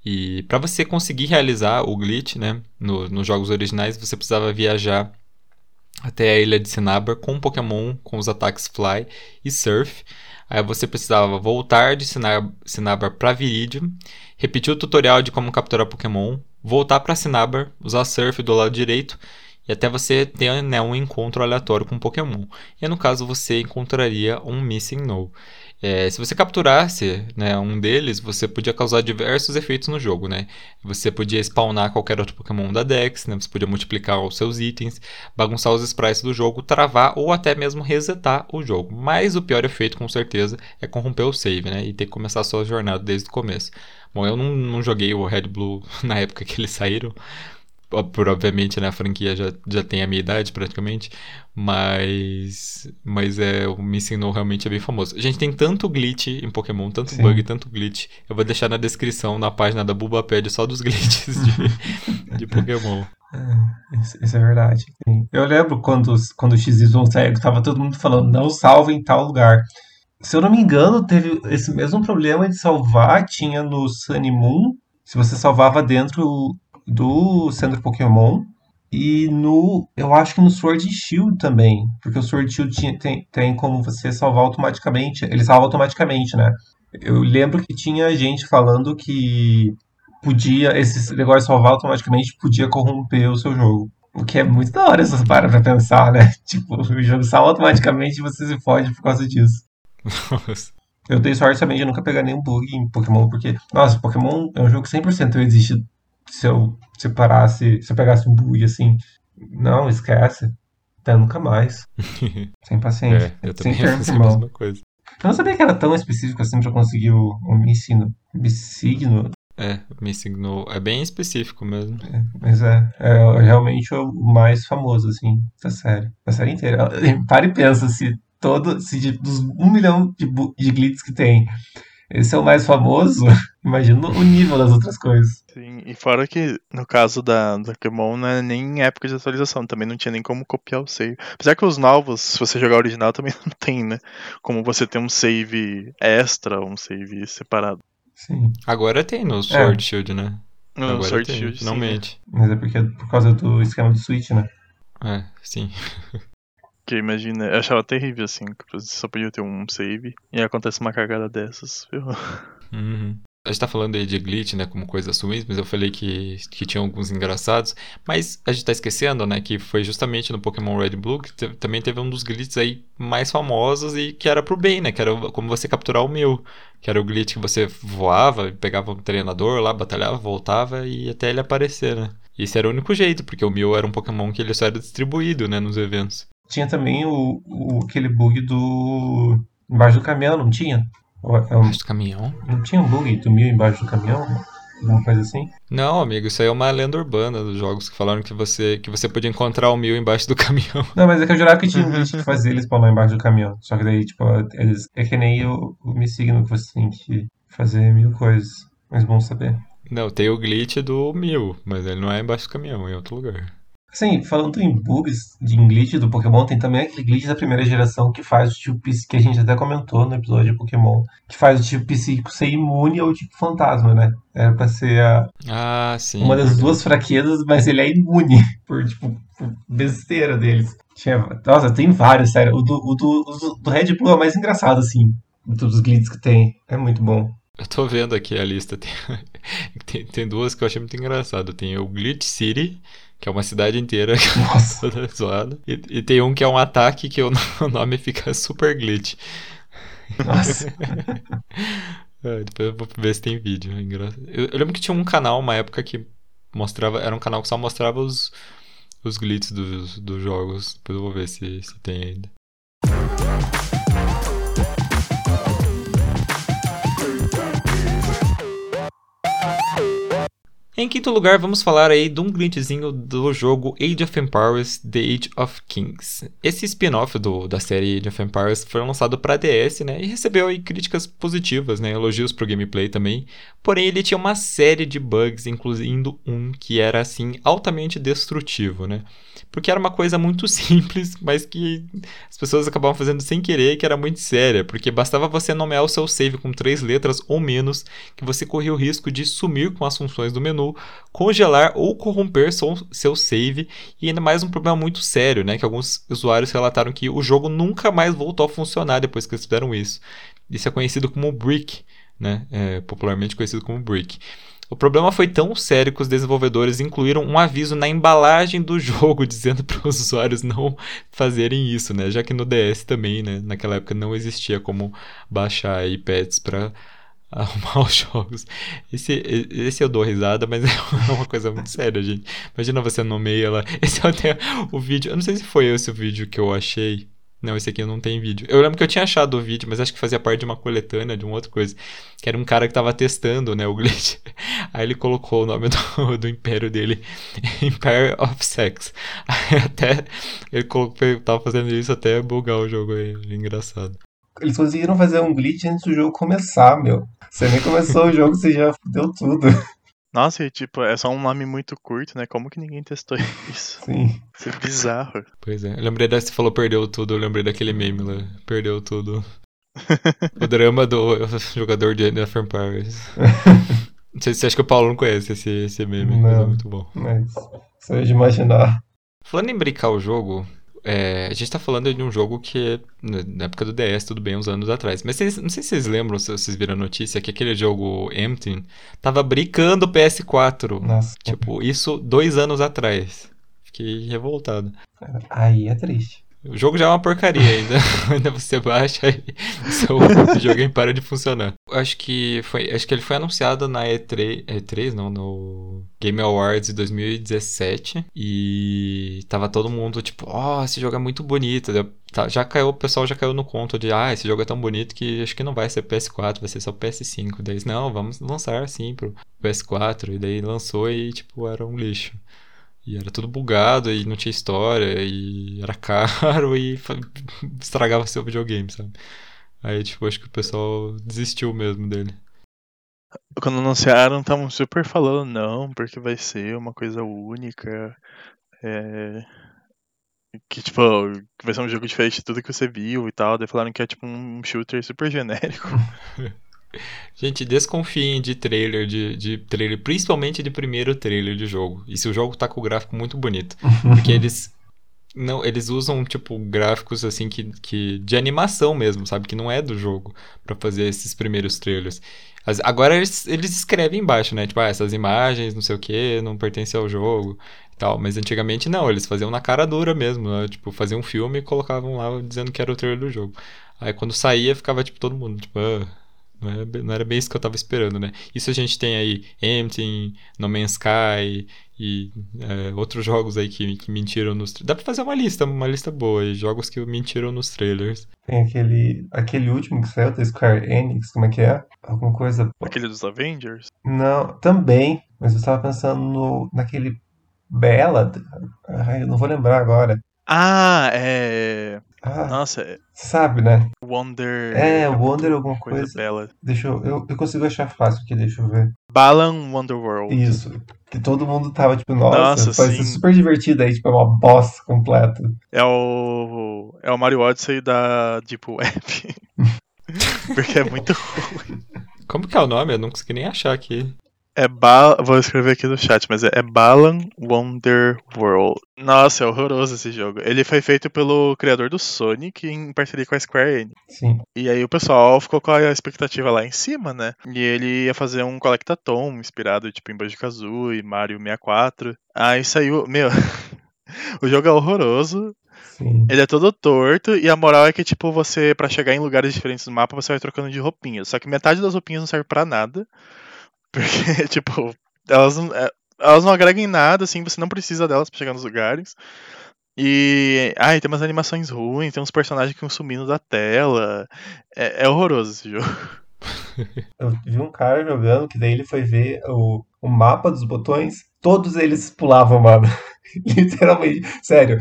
E para você conseguir realizar o glitch, né, no- nos jogos originais, você precisava viajar até a ilha de Cinnabar com um Pokémon com os ataques Fly e Surf. Aí você precisava voltar de Cinnabar, para Viridian, repetir o tutorial de como capturar Pokémon, voltar para Cinnabar, usar Surf do lado direito e até você ter né, um encontro aleatório com um Pokémon. E no caso você encontraria um Missing No. É, se você capturasse né, um deles, você podia causar diversos efeitos no jogo, né? Você podia spawnar qualquer outro Pokémon da Dex, né? Você podia multiplicar os seus itens, bagunçar os sprites do jogo, travar ou até mesmo resetar o jogo. Mas o pior efeito, com certeza, é corromper o save, né? E ter que começar a sua jornada desde o começo. Bom, eu não, não joguei o Red Blue na época que eles saíram, por obviamente né, a franquia já, já tem a minha idade praticamente, mas mas é o Missing No realmente é bem famoso. A gente tem tanto glitch em Pokémon, tanto Sim. bug, tanto glitch. Eu vou deixar na descrição na página da Bulbapedia só dos glitches de, de Pokémon. é, isso, é verdade. Eu lembro quando, quando o XY saiu, tava todo mundo falando, não salve em tal lugar. Se eu não me engano, teve esse mesmo problema de salvar, tinha no Sun e Moon. Se você salvava dentro do centro Pokémon, E no. Eu acho que no Sword Shield também. Porque o Sword Shield tinha, tem, tem como você salvar automaticamente. Ele salva automaticamente, né? Eu lembro que tinha gente falando que podia. Esse negócio de salvar automaticamente podia corromper o seu jogo. O que é muito da hora se você para pra pensar, né? Tipo, o jogo salva automaticamente e você se fode por causa disso. Nossa. Eu dei sorte também de nunca pegar nenhum bug em Pokémon, porque, nossa, Pokémon é um jogo que 100% não existe se eu separasse, se eu pegasse um bug assim. Não, esquece. Até nunca mais. Sem paciência. É, eu Sem também termo fiz a mesma coisa. Eu não sabia que era tão específico assim pra conseguir o, o me signo. É, me signou. É bem específico mesmo. Mas é, é realmente o mais famoso, assim, da série. Da série inteira. Para e pensa, se todo. Se de- dos um milhão de, de glitches que tem, esse é o mais famoso, imagina o nível das outras coisas. Sim, e fora que no caso da, da Pokémon não é nem em época de atualização, também não tinha nem como copiar o save. Apesar que os novos, se você jogar original, também não tem, né? Como você ter um save extra, um save separado. Sim. Agora tem no Sword Shield, né? No Agora Sword tem, Shield, sim, né? finalmente. Mas é porque é por causa do esquema do Switch, né? É, sim. Que imagina, eu achava terrível assim, que só podia ter um save e acontece uma cagada dessas. ferrou. Uhum. A gente tá falando aí de glitch, né, como coisas ruins, mas eu falei que, que tinha alguns engraçados. Mas a gente tá esquecendo, né, que foi justamente no Pokémon Red Blue que também teve um dos glitches aí mais famosos e que era pro bem, né, que era como você capturar o Mew. Que era o glitch que você voava, pegava um treinador lá, batalhava, voltava e até ele aparecer, né. Esse era o único jeito, porque o Mew era um Pokémon que ele só era distribuído, né, nos eventos. Tinha também o, o- aquele bug do. embaixo do caminhão, não tinha? É um- Mas do caminhão? Não tinha um bug do mil embaixo do caminhão? Alguma coisa assim? Não, amigo, isso aí é uma lenda urbana dos jogos que falaram que você, que você podia encontrar o Mew embaixo do caminhão. Não, mas é que eu jurava que tinha um glitch que fazia eles spawnar embaixo do caminhão. Só que daí, tipo, eles. É que nem o, o Me Signo que você tem que fazer mil coisas. Mas bom saber. Não, tem o glitch do Mil, mas ele não é embaixo do caminhão, é em outro lugar. Assim, falando em bugs de glitch do Pokémon, tem também aquele glitch da primeira geração que faz o tipo psíquico, que a gente até comentou no episódio de Pokémon, que faz o tipo psíquico ser imune ao tipo fantasma, né? Era pra ser a, Ah, sim. uma das duas fraquezas, mas ele é imune por, tipo, por besteira deles. Tinha, nossa, tem vários, sério. O do, o do, o do, Red Blue é o mais engraçado, assim, dos glitches que tem. É muito bom. Eu tô vendo aqui a lista. Tem, tem, tem duas que eu achei muito engraçado. Tem o Glitch City, que é uma cidade inteira toda zoada. E, e tem um que é um ataque que o nome fica Super Glitch. Nossa. É, depois eu vou ver se tem vídeo. é. Eu, eu lembro que tinha um canal, uma época que mostrava. Era um canal que só mostrava os, os glitches dos, dos jogos. Depois eu vou ver se, se tem ainda. Em quinto lugar, vamos falar aí de um glitchzinho do jogo Age of Empires The Age of Kings. Esse spin-off da série Age of Empires foi lançado para DS, né, e recebeu aí críticas positivas, né, elogios pro gameplay também. Porém, ele tinha uma série de bugs, incluindo um que era assim altamente destrutivo, né? Porque era uma coisa muito simples, mas que as pessoas acabavam fazendo sem querer, que era muito séria, porque bastava você nomear o seu save com três letras ou menos, que você corria o risco de sumir com as funções do menu, congelar ou corromper seu, save, e ainda mais um problema muito sério, né? Que alguns usuários relataram que o jogo nunca mais voltou a funcionar depois que eles fizeram isso. Isso é conhecido como brick, né? É, popularmente conhecido como brick. O problema foi tão sério que os desenvolvedores incluíram um aviso na embalagem do jogo dizendo para os usuários não fazerem isso, né? Já que no DS também, né? Naquela época não existia como baixar iPads para arrumar os jogos. Esse, esse eu dou risada, mas é uma coisa muito séria, gente. Imagina você nomeia lá. Esse é até o vídeo. Eu não sei se foi esse o vídeo que eu achei. Não, esse aqui não tem vídeo. Eu lembro que eu tinha achado o vídeo, mas acho que fazia parte de uma coletânea, de uma outra coisa. Que era um cara que tava testando, né, o glitch. Aí ele colocou o nome do, do império dele, Empire of Sex. Aí até ele colocou, tava fazendo isso até bugar o jogo aí. Engraçado. Eles conseguiram fazer um glitch antes do jogo começar, meu. Você nem começou o jogo, você já fudeu tudo. Nossa, e tipo, é só um nome muito curto, né? Como que ninguém testou isso? Sim. Isso é bizarro. Pois é. Eu lembrei dessa, você falou perdeu tudo, eu lembrei daquele meme lá. Perdeu tudo. o drama do jogador de End of Empires. Não sei se você acha que o Paulo não conhece esse, esse meme, mas é Não. muito bom. Mas só de imaginar. Falando em brincar o jogo, é, a gente tá falando de um jogo que na época do DS, tudo bem, uns anos atrás. Mas vocês, não sei se vocês lembram, se vocês viram a notícia, que aquele jogo Empty tava brincando o PS4. Nossa. Tipo, isso dois anos atrás. Fiquei revoltado. Aí é triste. O jogo já é uma porcaria ainda. ainda você baixa e o videogame para de funcionar. Acho que foi, acho que ele foi anunciado na E3, E3 não, no Game Awards de 2017 e tava todo mundo tipo, ó, oh, esse jogo é muito bonito. Tá, já caiu, o pessoal já caiu no conto de, ah, esse jogo é tão bonito que acho que não vai ser PS4, vai ser só PS5. Daí, não, vamos lançar assim pro PS4 e daí lançou e tipo era um lixo. E era tudo bugado e não tinha história e era caro e estragava seu videogame, sabe? Aí, tipo, acho que o pessoal desistiu mesmo dele. Quando anunciaram, estavam super falando, não, porque vai ser uma coisa única. É... Que, tipo, vai ser um jogo diferente de tudo que você viu e tal. Daí falaram que é, tipo, um shooter super genérico. Gente, desconfiem de trailer, de, de trailer, principalmente de primeiro trailer de jogo. E se o jogo tá com o gráfico muito bonito. Porque eles. Não, eles usam, tipo, gráficos assim que, que. de animação mesmo, sabe? Que não é do jogo para fazer esses primeiros trailers. As, agora eles, eles escrevem embaixo, né? Tipo, ah, essas imagens, não sei o que, não pertencem ao jogo e tal. Mas antigamente não, eles faziam na cara dura mesmo. Né? Tipo, faziam um filme e colocavam lá dizendo que era o trailer do jogo. Aí quando saía, ficava, tipo, todo mundo, tipo, ah, não era, não era bem isso que eu tava esperando, né? Isso a gente tem aí Empty, No Man's Sky e é, outros jogos aí que, que mentiram nos Dá pra fazer uma lista, uma lista boa de jogos que mentiram nos trailers. Tem aquele, aquele último que saiu da Square Enix, como é que é? Alguma coisa... Aquele dos Avengers? Não, também, mas eu estava pensando no, naquele Bella, ai, eu não vou lembrar agora. Ah, é... Ah, Nossa, é sabe, né? Wonder. É, muito Wonder alguma coisa. bela. Deixa eu, eu, eu consigo achar fácil aqui, deixa eu ver. Balan Wonderworld. Isso. Que todo mundo tava tipo, nossa, Nossa, sim. super divertido aí, tipo, é uma boss completa. É o. É o Mario Odyssey da Deep Web. Porque é muito ruim. Como que é o nome? Eu não consegui nem achar aqui. É ba... Vou escrever aqui no chat, mas é, é Balan Wonderworld. Nossa, é horroroso esse jogo. Ele foi feito pelo criador do Sonic em parceria com a Square Enix. Sim. E aí o pessoal ficou com a expectativa lá em cima, né? E ele ia fazer um Collectathon inspirado tipo em Banjo-Kazooie, Mario 64. Aí saiu, meu, o jogo é horroroso. Sim. Ele é todo torto e a moral é que tipo você pra chegar em lugares diferentes do mapa você vai trocando de roupinha. Só que metade das roupinhas não serve pra nada. Porque tipo, elas é, elas não agregam em nada, assim, você não precisa delas pra chegar nos lugares. E. Ai, tem umas animações ruins, tem uns personagens que vão sumindo da tela. É, é horroroso esse jogo. Eu vi um cara jogando que daí ele foi ver o, o mapa dos botões, todos eles pulavam, mano. Literalmente, sério.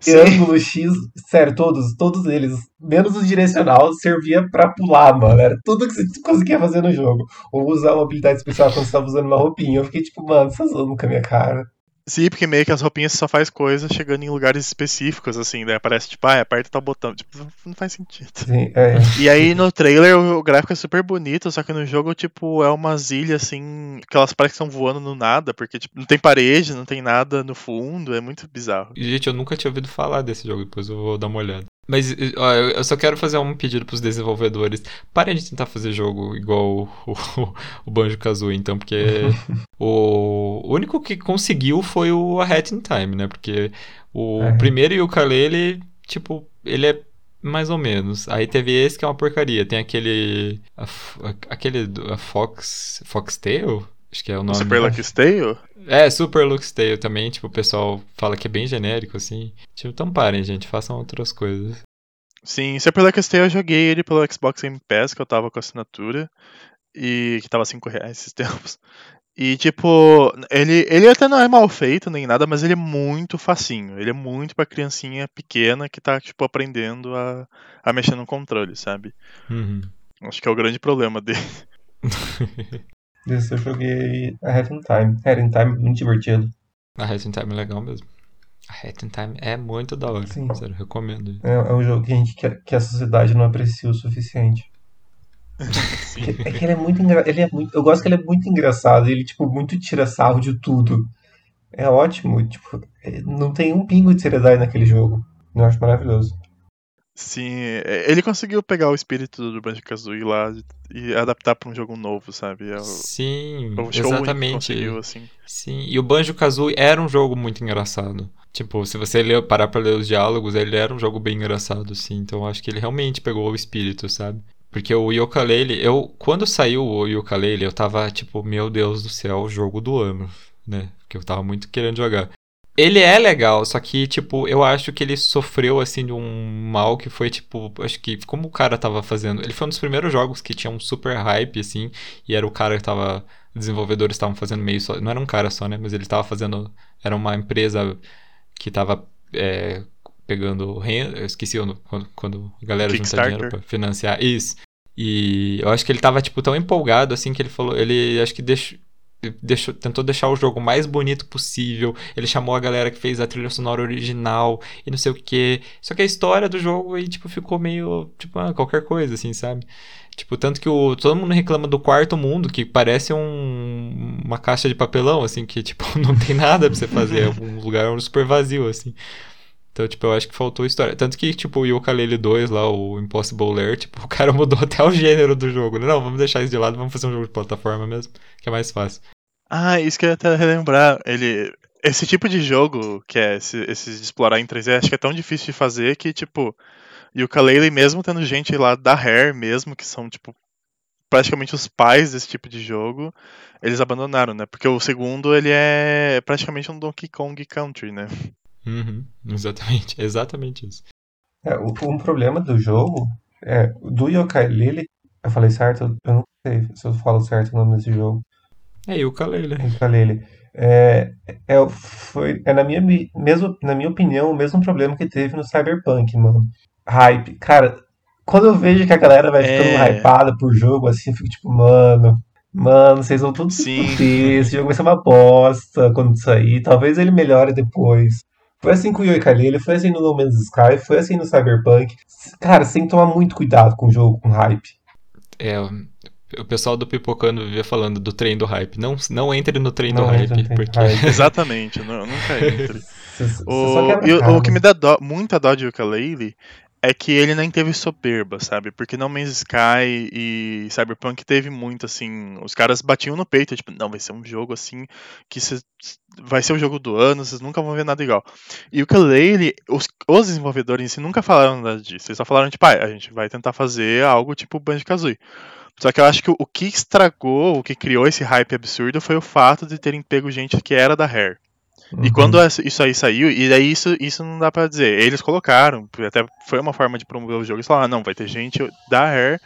Triângulo X, sério, todos, todos eles, menos o direcional, servia pra pular, mano. Era tudo que você conseguia fazer no jogo. Ou usar uma habilidade especial quando você tava usando uma roupinha. Eu fiquei tipo, mano, você tá zoando com a minha cara. Sim, porque meio que as roupinhas só faz coisa chegando em lugares específicos, assim, né? Parece tipo, ah, aperta tal botão. Tipo, não faz sentido. Sim, é. E aí no trailer o gráfico é super bonito, só que no jogo, tipo, é umas ilhas assim, que elas parecem que estão voando no nada, porque tipo, não tem parede, não tem nada no fundo, é muito bizarro. Gente, eu nunca tinha ouvido falar desse jogo, depois eu vou dar uma olhada. Mas ó, eu só quero fazer um pedido pros desenvolvedores. Parem de tentar fazer jogo igual o, o, o Banjo Kazooie, então, porque o, o único que conseguiu foi o A Hat in Time, né? Porque o É. primeiro e o Ukulele, tipo, ele é mais ou menos. Aí teve esse que é uma porcaria. Tem aquele. a a- aquele. A Fox. Foxtail? Acho que é o nome. Super Lucky Tale? É, Super Lux Tale também, tipo, o pessoal fala que é bem genérico, assim. Tipo, então parem, gente, façam outras coisas. Sim, Super Lucky Tale eu joguei ele pelo Xbox Game Pass, que eu tava com assinatura, e que tava 5 reais esses tempos. E, tipo, ele, ele até não é mal feito nem nada, mas ele é muito facinho. Ele é muito pra criancinha pequena que tá, tipo, aprendendo a, a mexer no controle, sabe? Uhum. Acho que é o grande problema dele. Desse eu joguei a Hat in Time. Hat in Time, muito divertido. A Hat in Time é legal mesmo. A Hat in Time é muito da hora. Sim. Sério, recomendo. É, é um jogo que a gente quer, que a sociedade não aprecia o suficiente. É que ele é muito engraçado. Ele é muito. Eu gosto que ele é muito engraçado. Ele, tipo, muito tira sarro de tudo. é ótimo. Tipo, é, não tem um pingo de seriedade naquele jogo. Eu acho maravilhoso. Sim, é, ele conseguiu pegar o espírito do Banjo-Kazooie lá e adaptar para um jogo novo, sabe? É Sim, é exatamente. conseguiu, assim. Sim, e o Banjo-Kazooie era um jogo muito engraçado. Tipo, se você ler, parar pra ler os diálogos, ele era um jogo bem engraçado, sim. Então acho que ele realmente pegou o espírito, sabe? Porque o Yooka-Laylee, eu... Quando saiu o Yooka-Laylee, eu tava tipo, meu Deus do céu, jogo do ano, né? Porque eu tava muito querendo jogar. Ele é legal, só que, tipo, eu acho que ele sofreu, assim, de um mal que foi, tipo, acho que, como o cara tava fazendo. Ele foi um dos primeiros jogos que tinha um super hype, assim, e era o cara que tava. Desenvolvedores estavam fazendo meio só. Não era um cara só, né? Mas ele tava fazendo. Era uma empresa que tava é, pegando renda. Eu esqueci quando, quando a galera junta dinheiro pra financiar. Isso. E eu acho que ele tava, tipo, tão empolgado, assim, que ele falou. Ele acho que deixou deixou, tentou deixar o jogo mais bonito possível. Ele chamou a galera que fez a trilha sonora original e não sei o que. Só que a história do jogo aí, tipo, ficou meio, tipo, ah, qualquer coisa, assim, sabe? Tipo, tanto que o, todo mundo reclama do quarto mundo, que parece um, uma caixa de papelão, assim, que, tipo, não tem nada pra você fazer. É um lugar super vazio, assim. Então, tipo, eu acho que faltou história. Tanto que, tipo, o Yooka-Laylee 2 lá, o Impossible Lair, tipo, o cara mudou até o gênero do jogo. Né? Não, vamos deixar isso de lado, vamos fazer um jogo de plataforma mesmo, que é mais fácil. Ah, isso que eu ia até relembrar. Ele, esse tipo de jogo, que é esse, esse de explorar em 3D, acho que é tão difícil de fazer que, tipo, Yooka-Laylee, mesmo tendo gente lá da Rare mesmo, que são, tipo, praticamente os pais desse tipo de jogo, eles abandonaram, né? Porque o segundo, ele é praticamente um Donkey Kong Country, né? Uhum, exatamente, exatamente isso. É, um problema do jogo é do Yokai Lily. Eu falei certo? Eu não sei se eu falo certo o nome desse jogo. É Yooka-Laylee. Yooka-Laylee. É, é, foi, é na, minha, mesmo, na minha opinião, o mesmo problema que teve no Cyberpunk, mano. Hype. Cara, quando eu vejo que a galera vai ficando é... hypada por jogo, assim, eu fico tipo, mano, mano, vocês vão tudo Sim. Esse jogo vai ser uma bosta quando sair. Talvez ele melhore depois. Foi assim com o Yooka-Laylee, ele foi assim no No Man's Sky, foi assim no Cyberpunk. Cara, você tem que tomar muito cuidado com o jogo, com hype. É, o pessoal do Pipocano vivia falando do trem do hype. Não, não entre no trem não do hype. Porque... Hype. Exatamente, não, nunca entre. o, o, o, que me dá dó, muita dó de Yooka-Laylee é que ele nem teve soberba, sabe? Porque No Man's Sky e Cyberpunk teve muito, assim, os caras batiam no peito, tipo, não, vai ser um jogo, assim, que cê, vai ser o jogo do ano, vocês nunca vão ver nada igual. E o Kalele, os, os desenvolvedores em si nunca falaram nada disso, eles só falaram, tipo, ah, a gente vai tentar fazer algo tipo Banjo-Kazooie. Só que eu acho que o, o que estragou, o que criou esse hype absurdo foi o fato de terem pego gente que era da Rare. Uhum. E quando isso aí saiu, e daí isso, isso não dá para dizer. Eles colocaram, até foi uma forma de promover o jogo. Eles falaram, ah, não, vai ter gente da Rare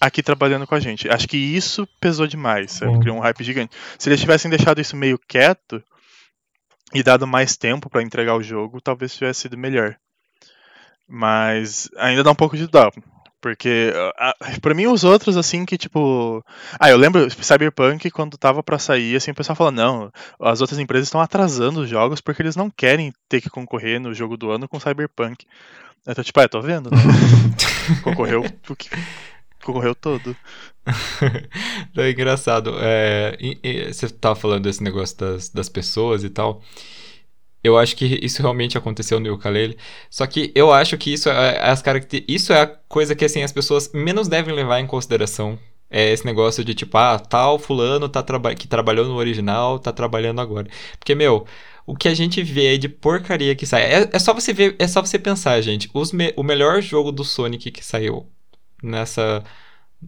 aqui trabalhando com a gente. Acho que isso pesou demais, sabe? Criou um hype gigante. Se eles tivessem deixado isso meio quieto e dado mais tempo para entregar o jogo, talvez tivesse sido melhor. Mas ainda dá um pouco de dó. Porque, para mim, os outros, assim, que tipo. Ah, eu lembro Cyberpunk, quando tava para sair, assim, o pessoal fala: não, as outras empresas estão atrasando os jogos porque eles não querem ter que concorrer no jogo do ano com Cyberpunk. Eu tô tipo, é, tô vendo, né? Concorreu concorreu todo. é engraçado. É, você tava falando desse negócio das, das pessoas e tal. Eu acho que isso realmente aconteceu no ukulele. Só que eu acho que isso é, as isso é a coisa que assim as pessoas menos devem levar em consideração. É esse negócio de tipo, ah, tal fulano tá traba que trabalhou no original, tá trabalhando agora. Porque, meu, o que a gente vê aí de porcaria que sai. É, é só você ver, é só você pensar, gente. Me o melhor jogo do Sonic que saiu nessa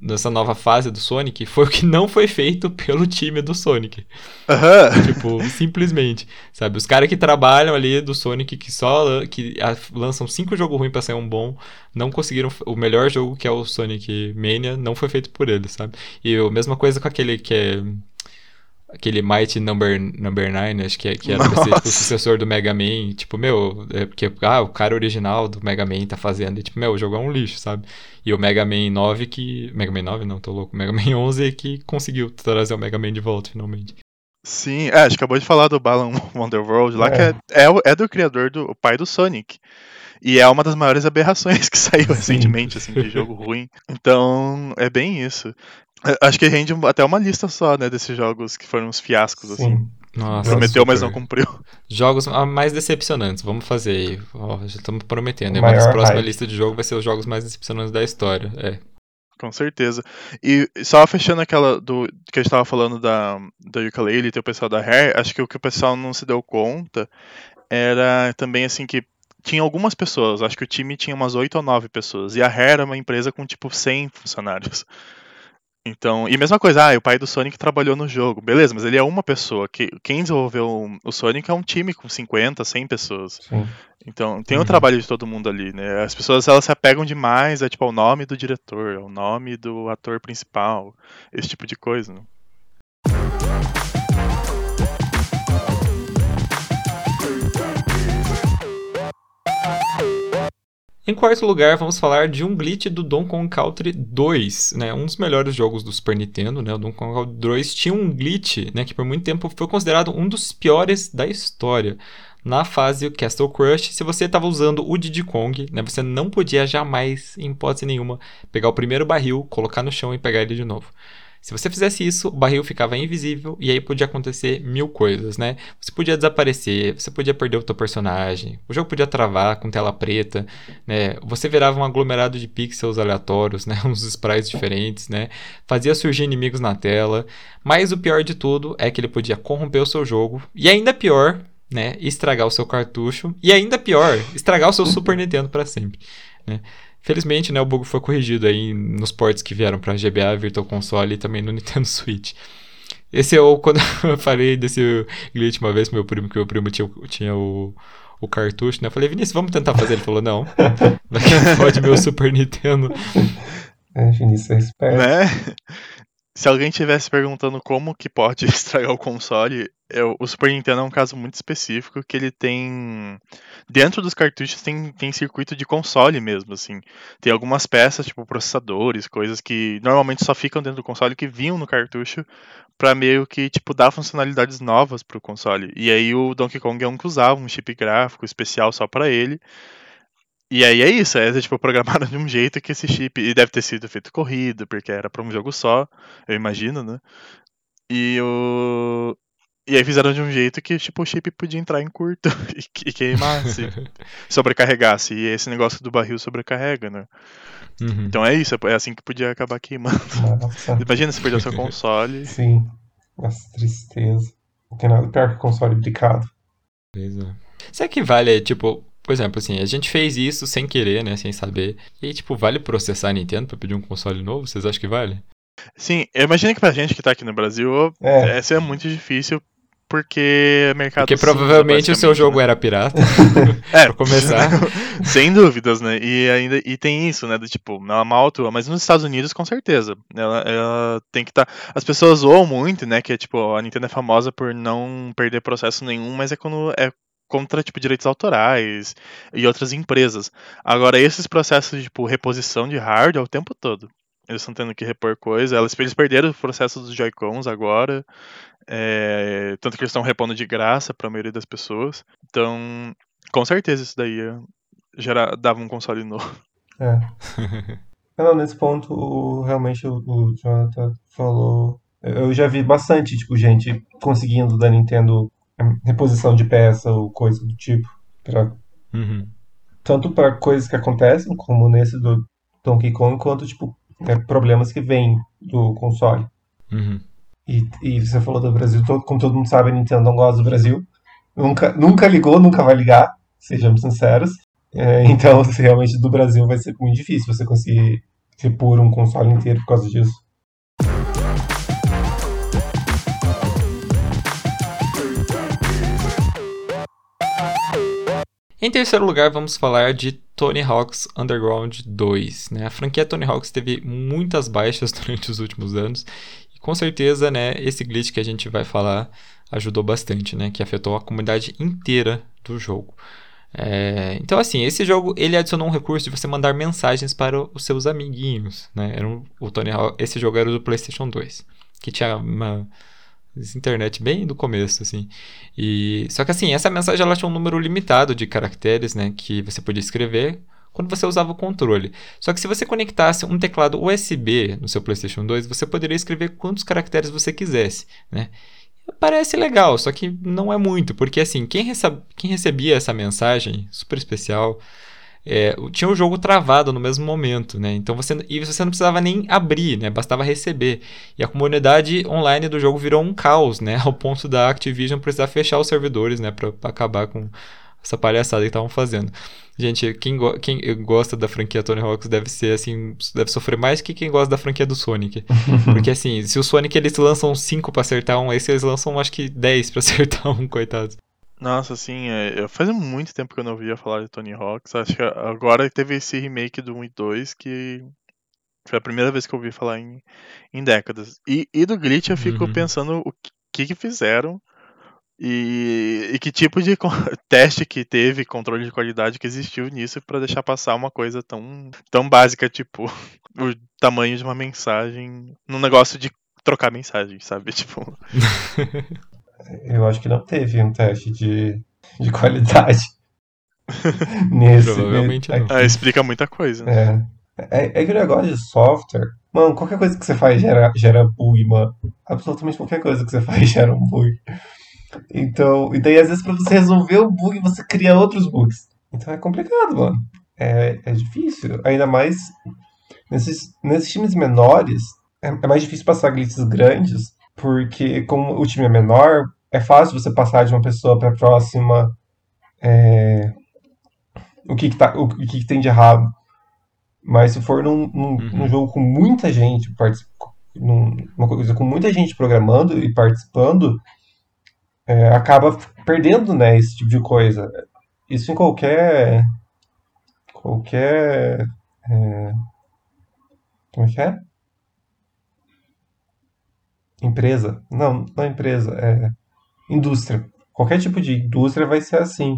nessa nova fase do Sonic foi o que não foi feito pelo time do Sonic. Uhum. Tipo, simplesmente. Sabe? Os caras que trabalham ali do Sonic, que só que lançam cinco jogos ruins pra sair um bom, não conseguiram. O melhor jogo, que é o Sonic Mania, não foi feito por eles, sabe? E a mesma coisa com aquele que é aquele Might Number, number 9, acho que, é, que era pra ser tipo, o sucessor do Mega Man. Tipo, meu, é porque ah, o cara original do Mega Man tá fazendo. E, tipo, meu, o jogo é um lixo, sabe? E o Mega Man 9 que. Mega Man 9 não, tô louco. Mega Man 11 que conseguiu trazer o Mega Man de volta finalmente. Sim, é, a gente acabou de falar do Balan Wonderworld lá, é. que é, é, é, do criador, do o pai do Sonic. E é uma das maiores aberrações que saiu recentemente, assim, de jogo ruim. Então, é bem isso. Acho que rende até uma lista só, né, desses jogos que foram uns fiascos, assim. Sim. Nossa, Prometeu, mas super. não cumpriu. Jogos ah, mais decepcionantes, vamos fazer aí. Ó, já estamos prometendo. Uma das próximas hype. listas de jogo vai ser os jogos mais decepcionantes da história. É. Com certeza. E só fechando aquela do que a gente tava falando da, da ukulele e o pessoal da Hair, acho que o que o pessoal não se deu conta era também assim que tinha algumas pessoas, acho que o time tinha umas 8 ou 9 pessoas, e a Hair era uma empresa com tipo 100 funcionários. Então, e mesma coisa, ah, o pai do Sonic trabalhou no jogo, beleza, mas ele é uma pessoa. Que, quem desenvolveu o Sonic é um time com 50, 100 pessoas. Sim. Então, tem o Uhum. trabalho de todo mundo ali, né? As pessoas elas se apegam demais a tipo ao nome do diretor, ao nome do ator principal, esse tipo de coisa. Né? Em quarto lugar, vamos falar de um glitch do Donkey Kong Country 2, né? Um dos melhores jogos do Super Nintendo, né? O Donkey Kong Country 2 tinha um glitch, né? Que por muito tempo foi considerado um dos piores da história. Na fase Castle Crush, se você estava usando o Diddy Kong, né? Você não podia jamais, em hipótese nenhuma, pegar o primeiro barril, colocar no chão e pegar ele de novo. Se você fizesse isso, o barril ficava invisível e aí podia acontecer mil coisas, né? Você podia desaparecer, você podia perder o teu personagem, o jogo podia travar com tela preta, né? Você virava um aglomerado de pixels aleatórios, né? Uns sprites diferentes, né? Fazia surgir inimigos na tela. Mas o pior de tudo é que ele podia corromper o seu jogo e ainda pior, né? Estragar o seu cartucho e ainda pior, estragar o seu Super Nintendo para sempre, né? Felizmente, né, o bug foi corrigido aí nos ports que vieram para GBA, Virtual Console e também no Nintendo Switch. Esse é o quando eu falei desse glitch uma vez pro meu primo, que meu primo tinha, tinha o, o cartucho, né? Eu falei, Vinícius, vamos tentar fazer? Ele falou, não. Vai pode meu Super Nintendo. É, Vinícius é esperto. Né? Se alguém estivesse perguntando como que pode estragar o console, eu- o Super Nintendo é um caso muito específico que ele tem dentro dos cartuchos tem, tem circuito de console mesmo, assim. Tem algumas peças, tipo processadores, coisas que normalmente só ficam dentro do console que vinham no cartucho pra meio que tipo dar funcionalidades novas pro console. E aí o Donkey Kong é um que usava um chip gráfico especial só pra ele. E aí é isso, é tipo programaram de um jeito que esse chip e deve ter sido feito corrido, porque era pra um jogo só, eu imagino, né? E o e aí fizeram de um jeito que tipo o chip podia entrar em curto e, que- queimasse, sobrecarregasse. E esse negócio do barril sobrecarrega, né? Uhum. Então é isso, é assim que podia acabar queimando. Nossa, Imagina se perdeu seu console. sim. Nossa, tristeza. Não tem nada pior que console bicado. Pois é. Será que vale, tipo, por exemplo, assim, a gente fez isso sem querer, né, sem saber. E aí, tipo, vale processar a Nintendo pra pedir um console novo? Vocês acham que vale? Sim, eu imagino que pra gente que tá aqui no Brasil, É, essa é muito difícil porque é mercado Porque cinza, provavelmente o seu jogo né? era pirata, É, pra começar. Sem dúvidas, né? E ainda e tem isso, né? Do tipo, ela mal atua, mas nos Estados Unidos, com certeza. Ela, ela tem que estar. As pessoas zoam muito, né? Que é tipo, a Nintendo é famosa por não perder processo nenhum, mas é quando é contra tipo direitos autorais e outras empresas. Agora esses processos de tipo reposição de hardware é o tempo todo. Eles estão tendo que repor coisa. Elas, eles perderam o processo dos Joy-Cons agora. é, tanto que eles estão repondo de graça para a maioria das pessoas. Então, com certeza isso daí é gera, dava um console novo. é. Não, nesse ponto, realmente o, o Jonathan falou. Eu já vi bastante, tipo, gente conseguindo da Nintendo hum, reposição de peça ou coisa do tipo. Pra, Uhum. tanto para coisas que acontecem, como nesse do Donkey Kong, quanto, tipo, né, problemas que vêm do console. Uhum. E, e você falou do Brasil, todo, como todo mundo sabe, a Nintendo não gosta do Brasil. Nunca, nunca ligou, nunca vai ligar, sejamos sinceros. É, então, realmente do Brasil vai ser muito difícil você conseguir repor um console inteiro por causa disso. Em terceiro lugar, vamos falar de Tony Hawk's Underground 2. Né? A franquia Tony Hawk's teve muitas baixas durante os últimos anos. E com certeza, né, esse glitch que a gente vai falar ajudou bastante, né? Que afetou a comunidade inteira do jogo. É, então, assim, esse jogo ele adicionou um recurso de você mandar mensagens para os seus amiguinhos. Né? Era um- o Tony Hawk, esse jogo era do PlayStation 2, que tinha uma internet bem do começo, assim. E só que assim, essa mensagem ela tinha um número limitado de caracteres, né, que você podia escrever quando você usava o controle. Só que se você conectasse um teclado USB no seu PlayStation 2, você poderia escrever quantos caracteres você quisesse, né? Parece legal, só que não é muito, porque assim, quem, quem recebia essa mensagem super especial é, tinha o jogo travado no mesmo momento, né? Então você e você não precisava nem abrir, né? Bastava receber. E a comunidade online do jogo virou um caos, né? Ao ponto da Activision precisar fechar os servidores, né? Para acabar com essa palhaçada que estavam fazendo. Gente, quem, go quem gosta da franquia Tony Hawks deve ser assim, deve sofrer mais que quem gosta da franquia do Sonic. Porque assim, se o Sonic eles lançam 5 para acertar um, esse eles lançam acho que 10 para acertar um, coitados. Nossa, assim, é, faz muito tempo que eu não ouvia falar de Tony Hawks. Acho que agora teve esse remake do 1 e 2 que foi a primeira vez que eu ouvi falar em, em décadas. E, e do Glitch eu fico uhum. pensando o que, que fizeram e, e, que tipo de teste que teve, controle de qualidade que existiu nisso para deixar passar uma coisa tão, tão básica, tipo o tamanho de uma mensagem num negócio de trocar mensagem, sabe? Tipo. Eu acho que não teve um teste de, de qualidade. nesse, Provavelmente nesse, não. É, explica muita coisa. Né? É. é. É que o negócio de software. Mano, qualquer coisa que você faz gera, gera bug, mano. Absolutamente qualquer coisa que você faz gera um bug. Então, e daí às vezes pra você resolver o bug, você cria outros bugs. Então é complicado, mano. É, é difícil. Ainda mais nesses, nesses times menores, é, é mais difícil passar glitches grandes, porque como o time é menor, é fácil você passar de uma pessoa para a próxima é, o, que, que, tá, o, que, que, tem de errado. Mas se for num, num, uhum. num jogo com muita gente numa coisa com muita gente programando e participando, é, acaba perdendo né, esse tipo de coisa. Isso em qualquer. qualquer. É, como é que é? Empresa. Não, não é empresa, é indústria. Qualquer tipo de indústria vai ser assim.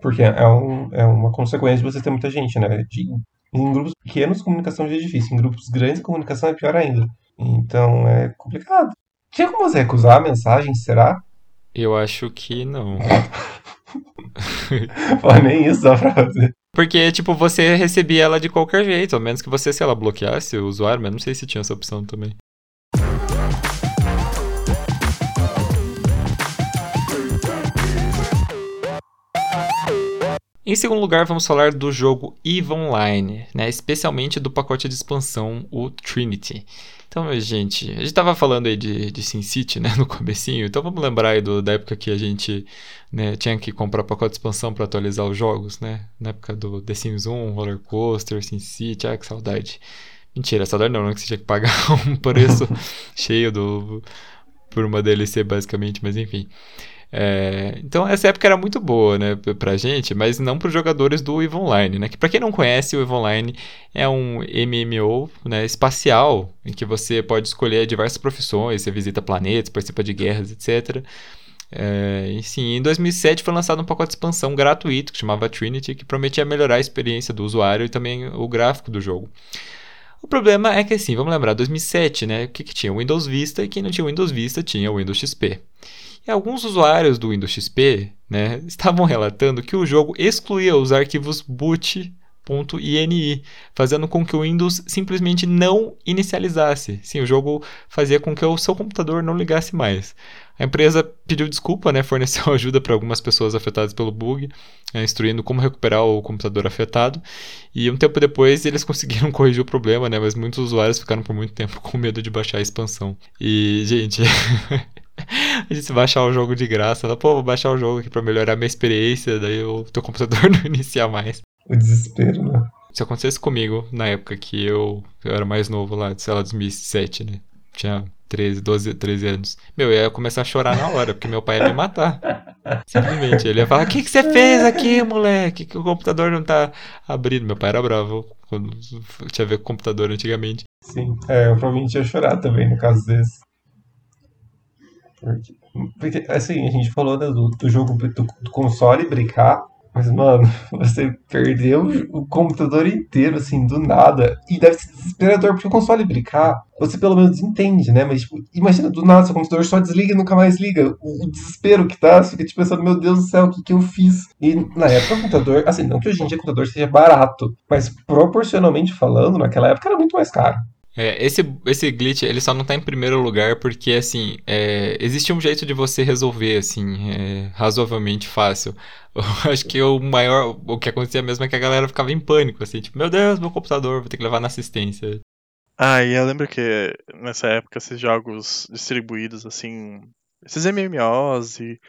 Porque é, um, é uma consequência de você ter muita gente, né? De, em grupos pequenos, comunicação já é difícil. Em grupos grandes, comunicação é pior ainda. Então é complicado. Tinha como você recusar a mensagem, será? Eu acho que não. Pô, nem isso dá pra fazer. Porque, tipo, você recebia ela de qualquer jeito, a menos que você, sei lá, bloqueasse o usuário, mas não sei se tinha essa opção também. Em segundo lugar, vamos falar do jogo EVE Online, né? especialmente do pacote de expansão, o Trinity. Então, gente, a gente estava falando aí de, de SimCity, né, no comecinho, então vamos lembrar aí do, da época que a gente né, tinha que comprar pacote de expansão para atualizar os jogos, né? Na época do The Sims 1, Roller Coaster, SimCity, ah, que saudade. Mentira, saudade não, não é que você tinha que pagar um preço cheio do, por uma DLC basicamente, mas enfim. É, então essa época era muito boa, né, pra gente, mas não para os jogadores do EVE Online, né? Que para quem não conhece, o EVE Online é um MMO, né, espacial, em que você pode escolher diversas profissões, você visita planetas, participa de guerras, etc. É, sim, em 2007 foi lançado um pacote de expansão gratuito que chamava Trinity, que prometia melhorar a experiência do usuário e também o gráfico do jogo. O problema é que assim, vamos lembrar, 2007, né? O que, que tinha? O Windows Vista e quem não tinha Windows Vista tinha o Windows XP. E alguns usuários do Windows XP né, estavam relatando que o jogo excluía os arquivos boot.ini, fazendo com que o Windows simplesmente não inicializasse. Sim, o jogo fazia com que o seu computador não ligasse mais. A empresa pediu desculpa, né, forneceu ajuda para algumas pessoas afetadas pelo bug, né, instruindo como recuperar o computador afetado. E um tempo depois eles conseguiram corrigir o problema, né, mas muitos usuários ficaram por muito tempo com medo de baixar a expansão. E, gente, a gente baixar o jogo de graça, pô, vou baixar o jogo aqui pra melhorar minha experiência, daí o teu computador não iniciar mais. O desespero, né? Se acontecesse comigo na época que eu, eu era mais novo lá, sei lá, 2007, né? Tinha 13, 12, 13 anos. Meu, eu ia começar a chorar na hora, porque meu pai ia me matar. Simplesmente. Ele ia falar: O que, que você fez aqui, moleque? Que o computador não tá abrindo. Meu pai era bravo quando tinha a ver com computador antigamente. Sim, é, eu provavelmente ia chorar também no caso desse. Porque, assim, a gente falou do, do jogo do, do console brincar, mas, mano, você perdeu o computador inteiro, assim, do nada. E deve ser desesperador, porque o console brincar, você pelo menos entende, né? Mas, tipo, imagina, do nada, seu computador só desliga e nunca mais liga. O, o desespero que tá, você fica, tipo, pensando, meu Deus do céu, o que que eu fiz? E, na época, o computador, assim, não que hoje em dia o computador seja barato, mas proporcionalmente falando, naquela época era muito mais caro. É, esse, esse glitch, ele só não tá em primeiro lugar porque, assim, é, existe um jeito de você resolver, assim, é, razoavelmente fácil. Eu acho que o maior, o que acontecia mesmo é que a galera ficava em pânico, assim, tipo, meu Deus, meu computador, vou ter que levar na assistência. Ah, e eu lembro que nessa época esses jogos distribuídos, assim, esses MMOs e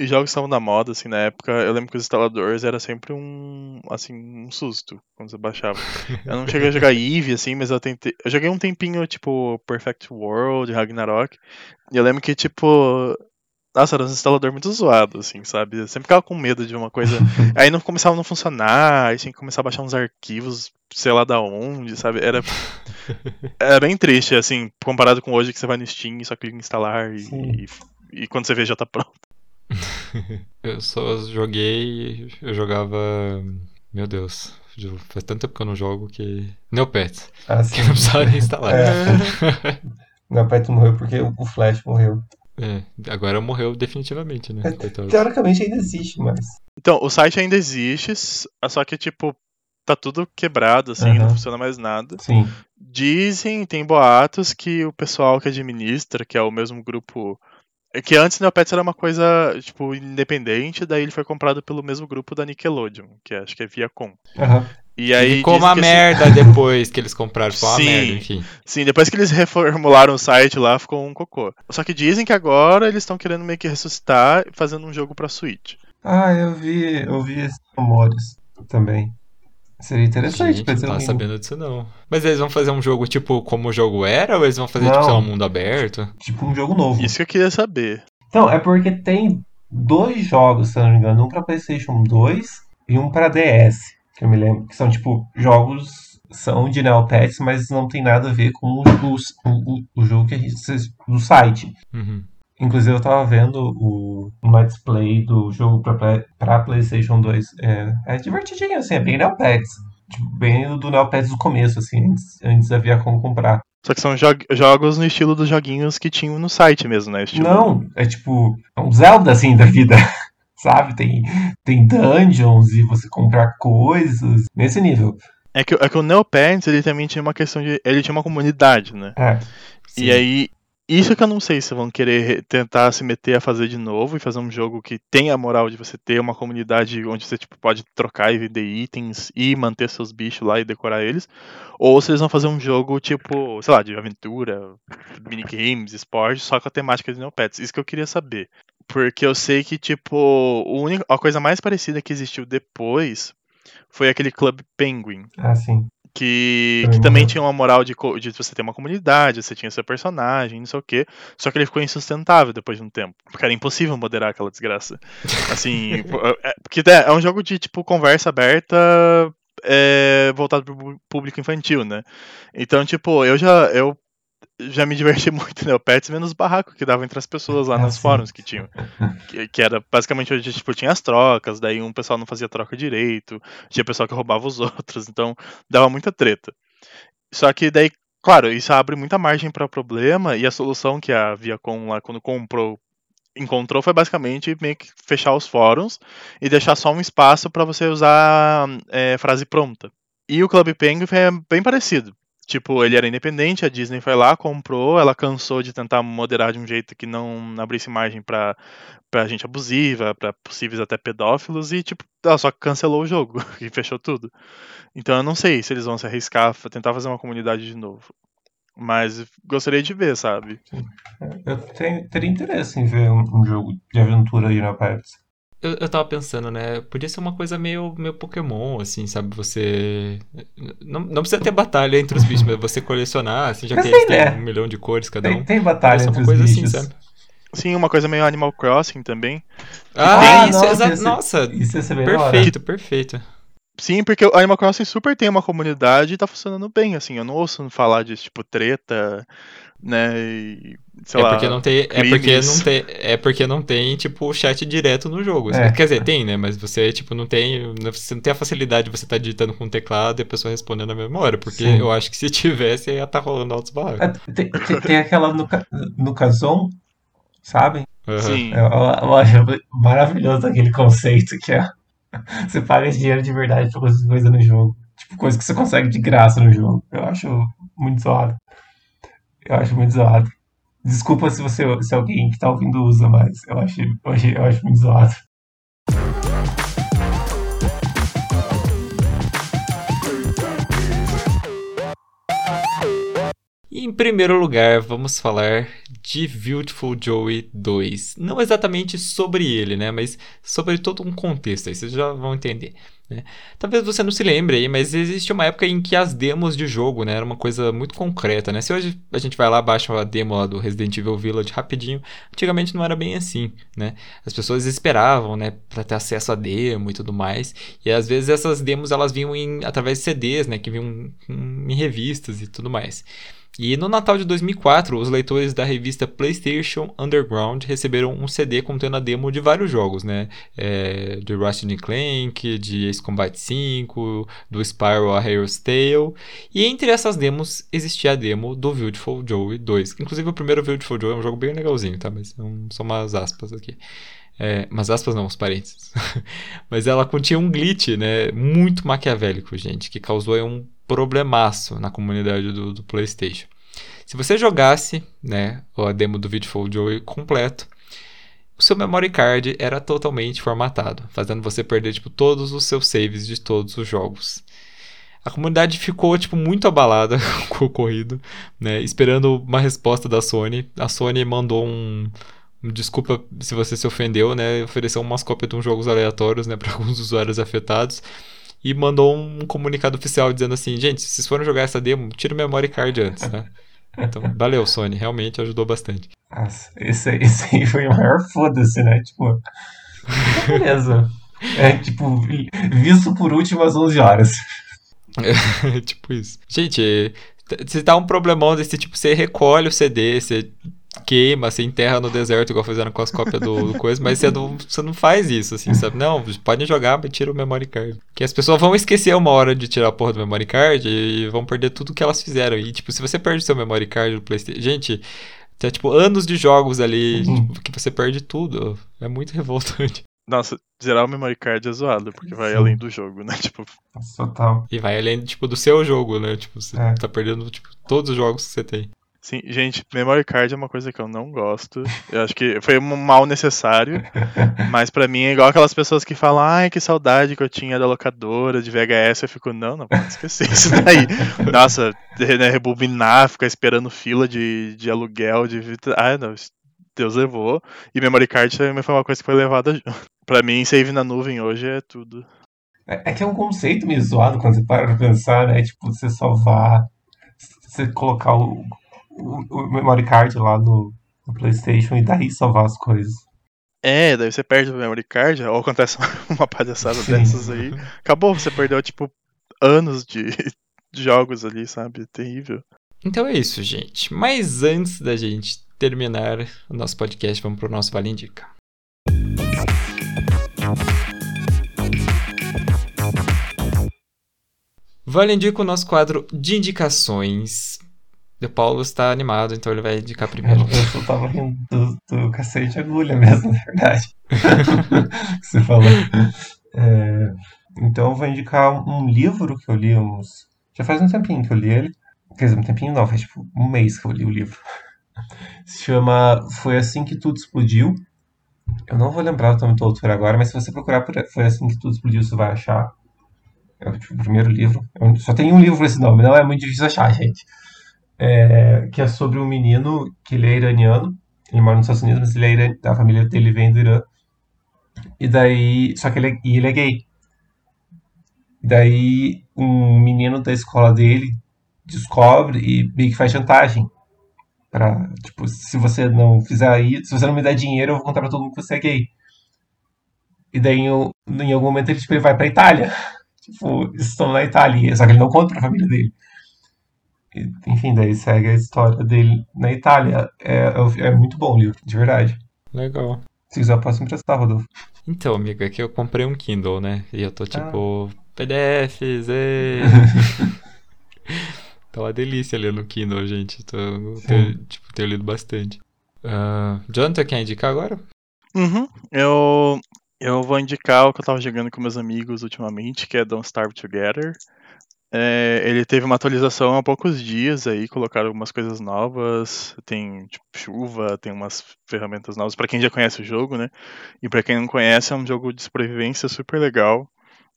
e jogos estavam na moda, assim, na época, eu lembro que os instaladores era sempre um, assim, um susto quando você baixava. Eu não cheguei a jogar Eve, assim, mas eu tentei. Eu joguei um tempinho, tipo, Perfect World, Ragnarok. E eu lembro que, tipo. Nossa, era um instalador muito zoado, assim, sabe? Eu sempre ficava com medo de uma coisa. aí não começava a não funcionar, aí tinha que começar a baixar uns arquivos, sei lá da onde, sabe? Era. Era bem triste, assim, comparado com hoje que você vai no Steam e só clica em instalar e, e, e quando você vê já tá pronto. eu só joguei. Eu jogava. Meu Deus. Faz tanto tempo que eu não jogo que. Neopets. Ah, que não precisava nem instalar. É. Neopets morreu porque o Flash morreu. É, agora morreu definitivamente, né? É, teoricamente ainda existe, mas. Então, o site ainda existe, só que, tipo, tá tudo quebrado, assim, uhum. não funciona mais nada. Sim. Dizem, tem boatos que o pessoal que administra, que é o mesmo grupo é que antes Neopets era uma coisa, tipo, independente, daí ele foi comprado pelo mesmo grupo da Nickelodeon, que acho que é Viacom. Uhum. E aí. Ficou uma merda assim... depois que eles compraram, ficou sim, uma merda, enfim. Sim, depois que eles reformularam o site lá, ficou um cocô. Só que dizem que agora eles estão querendo meio que ressuscitar fazendo um jogo pra Switch. Ah, eu vi, eu vi esses rumores também. Seria interessante Gente, não tá sabendo disso não. Mas eles vão fazer um jogo tipo como o jogo era ou eles vão fazer tipo, não, tipo, sei lá, um mundo aberto? Tipo um jogo novo. Isso que eu queria saber. Então, é porque tem dois jogos, se eu não me engano, um pra PlayStation 2 e um pra DS, que eu me lembro, que são tipo jogos são de Neopets, mas não tem nada a ver com o, o jogo que a gente, do site. Uhum. Inclusive, eu tava vendo o, Let's Play do jogo pra, pra PlayStation 2. É, é divertidinho, assim, é bem Neopets. Tipo, bem do Neopets do começo, assim, antes, antes havia como comprar. Só que são jo jogos no estilo dos joguinhos que tinham no site mesmo, né? Estilo... Não, é tipo, é um Zelda, assim, da vida. Sabe? Tem, tem dungeons e você comprar coisas nesse nível. É que, é que o Neopets, ele também tinha uma questão de. Ele tinha uma comunidade, né? É. Sim. E aí isso que eu não sei se vão querer tentar se meter a fazer de novo e fazer um jogo que tenha a moral de você ter uma comunidade onde você tipo, pode trocar e vender itens e manter seus bichos lá e decorar eles. Ou se eles vão fazer um jogo tipo, sei lá, de aventura, minigames, esporte, só com a temática de Neopets. Isso que eu queria saber. Porque eu sei que, tipo, a coisa mais parecida que existiu depois foi aquele Club Penguin. Ah, sim que, que também tinha uma moral de, de você ter uma comunidade, você tinha seu personagem, não sei o quê. Só que ele ficou insustentável depois de um tempo. Porque era impossível moderar aquela desgraça. Assim, é, porque é, é um jogo de tipo conversa aberta é, voltado pro público infantil, né? Então, tipo, eu já eu já me diverti muito, né? O Pets menos barraco que dava entre as pessoas lá ah, nos sim. fóruns que tinham. Que, que, era basicamente onde tipo, tinha as trocas, daí um pessoal não fazia troca direito, tinha pessoal que roubava os outros, então dava muita treta. Só que daí, claro, isso abre muita margem para problema e a solução que a Viacom lá quando comprou encontrou foi basicamente meio que fechar os fóruns e deixar só um espaço para você usar é, frase pronta. E o Club Penguin é bem parecido. Tipo, ele era independente, a Disney foi lá, comprou, ela cansou de tentar moderar de um jeito que não abrisse margem pra, pra gente abusiva, pra possíveis até pedófilos, e tipo, ela só cancelou o jogo e fechou tudo. Então eu não sei se eles vão se arriscar a tentar fazer uma comunidade de novo. Mas gostaria de ver, sabe? Eu tenho, teria interesse em ver um, um jogo de aventura aí na Pets. Eu, eu tava pensando, né? Podia ser uma coisa meio, meio Pokémon, assim, sabe? Você. Não, não precisa ter batalha entre os bichos, mas você colecionar, assim, já mas que eles têm né? um milhão de cores cada um. Tem, tem batalha entre uma coisa assim, bichos. assim, sabe? Sim, uma coisa meio Animal Crossing também. Ah, isso, nossa, é Nossa, isso ia ser bem perfeito, perfeito. Sim, porque o Animal Crossing super tem uma comunidade e tá funcionando bem, assim. Eu não ouço falar de, tipo, treta, né? E, sei é lá, porque não tem, é porque não tem, é porque não tem tipo chat direto no jogo. É. Quer dizer, tem, né? Mas você tipo não tem, você não tem a facilidade de você estar tá digitando com o teclado e a pessoa respondendo na mesma hora, porque Sim. eu acho que se tivesse ia estar tá rolando altos barracos. É, tem, tem, tem, aquela no, no Kazon, sabe? Uhum. Sim. Eu, eu acho maravilhoso aquele conceito que é você paga dinheiro de verdade pra conseguir coisa no jogo. Tipo, coisa que você consegue de graça no jogo. Eu acho muito zoado. Eu acho muito zoado. Desculpa se você se alguém que tá ouvindo usa, mas eu acho, eu acho, eu acho muito zoado. E em primeiro lugar, vamos falar de Beautiful Joey 2. Não exatamente sobre ele, né? Mas sobre todo um contexto aí, vocês já vão entender. Né? Talvez você não se lembre aí, mas existe uma época em que as demos de jogo, né, era uma coisa muito concreta, né? Se hoje a gente vai lá, baixa a demo lá do Resident Evil Village rapidinho, antigamente não era bem assim, né? As pessoas esperavam, né, para ter acesso à demo e tudo mais. E às vezes essas demos elas vinham em, através de CDs, né, que vinham em revistas e tudo mais. E no Natal de 2004, os leitores da revista PlayStation Underground receberam um CD contendo a demo de vários jogos, né? É, de Ratchet Clank, de Ace Combat 5, do Spyro A Hero's Tale. E entre essas demos existia a demo do Beautiful Joey 2. Inclusive o primeiro Beautiful Joey é um jogo bem legalzinho, tá? Mas são umas aspas aqui. É, mas aspas não, os parênteses. mas ela continha um glitch, né? Muito maquiavélico, gente, que causou um problemaço na comunidade do, do PlayStation. Se você jogasse, né, a demo do Beautiful Joey completo, o seu memory card era totalmente formatado, fazendo você perder tipo todos os seus saves de todos os jogos. A comunidade ficou tipo muito abalada com o ocorrido, né, esperando uma resposta da Sony. A Sony mandou um desculpa se você se ofendeu, né, ofereceu umas cópias de uns jogos aleatórios, né, para alguns usuários afetados e mandou um comunicado oficial dizendo assim: gente, se vocês forem jogar essa demo, tira o memory card antes, né? Então, valeu, Sony, realmente ajudou bastante. Nossa, esse, esse aí foi o maior foda-se, né? Tipo, beleza. É, tipo, visto por último às 11 horas. É, tipo isso. Gente, se dá um problemão desse tipo, você recolhe o CD, você queima, você enterra no deserto, igual fizeram com as cópias do, do coisa, mas você não, você não faz isso, assim, sabe? Não, podem jogar, mas tira o memory card. Que as pessoas vão esquecer uma hora de tirar a porra do memory card e vão perder tudo que elas fizeram. E, tipo, se você perde seu memory card do PlayStation. Gente, tem, tipo, anos de jogos ali uhum. tipo, que você perde tudo. É muito revoltante. Nossa, zerar o memory card é zoado, porque vai Sim. além do jogo, né? Tipo. Total. E vai além, tipo, do seu jogo, né? Tipo, você é. tá perdendo, tipo, todos os jogos que você tem. Sim, gente, memory card é uma coisa que eu não gosto. Eu acho que foi um mal necessário. mas para mim é igual aquelas pessoas que falam, ai, que saudade que eu tinha da locadora, de VHS. Eu fico, não, não pode esquecer isso daí. Nossa, né, rebobinar, ficar esperando fila de, de aluguel, de. Ah, não, Deus levou. E memory card também foi uma coisa que foi levada Pra mim, save na nuvem hoje é tudo. É, é que é um conceito meio zoado quando você para pra pensar, né? Tipo, você salvar. Você colocar o o, memory card lá no, no, PlayStation e daí salvar as coisas. É, daí você perde o memory card, ou acontece uma palhaçada Sim. dessas aí. Acabou, você perdeu, tipo, anos de, de jogos ali, sabe? Terrível. Então é isso, gente. Mas antes da gente terminar o nosso podcast, vamos pro nosso Vale Indica. Vale Indica o nosso quadro de indicações o Paulo está animado, então ele vai indicar primeiro. Eu, eu só tava rindo do, do cacete de agulha mesmo, na verdade. você falou. É, então eu vou indicar um livro que eu li uns. Já faz um tempinho que eu li ele. Quer dizer, um tempinho não, faz tipo um mês que eu li o livro. Se chama Foi Assim Que Tudo Explodiu. Eu não vou lembrar o nome do autor agora, mas se você procurar por Foi Assim Que Tudo Explodiu, você vai achar. É tipo, o primeiro livro. Eu só tem um livro com esse nome, não é muito difícil achar, gente é, que é sobre um menino que ele é iraniano, ele mora nos Estados Unidos, mas ele é iraniano, a família dele vem do Irã. E daí, só que ele é, e ele é gay. E daí um menino da escola dele descobre e meio que faz chantagem. Pra, tipo, se você não fizer isso, se você não me der dinheiro, eu vou contar pra todo mundo que você é gay. E daí, em algum momento, ele, tipo, ele vai pra Itália. Tipo, estão na Itália. Só que ele não conta pra família dele enfim, daí segue a história dele na Itália. É, é, muito bom o livro, de verdade. Legal. Se quiser, eu posso emprestar, Rodolfo. Então, amiga, é que eu comprei um Kindle, né? E eu tô tipo, ah. PDFs, e... tá uma delícia ler no Kindle, gente. Tô, ter, tipo, tenho lido bastante. Uh, Jonathan, quer indicar agora? Uhum. Eu, eu vou indicar o que eu tava jogando com meus amigos ultimamente, que é Don't Starve Together. É, ele teve uma atualização há poucos dias aí, colocaram algumas coisas novas, tem tipo, chuva, tem umas ferramentas novas para quem já conhece o jogo, né? E para quem não conhece, é um jogo de sobrevivência super legal.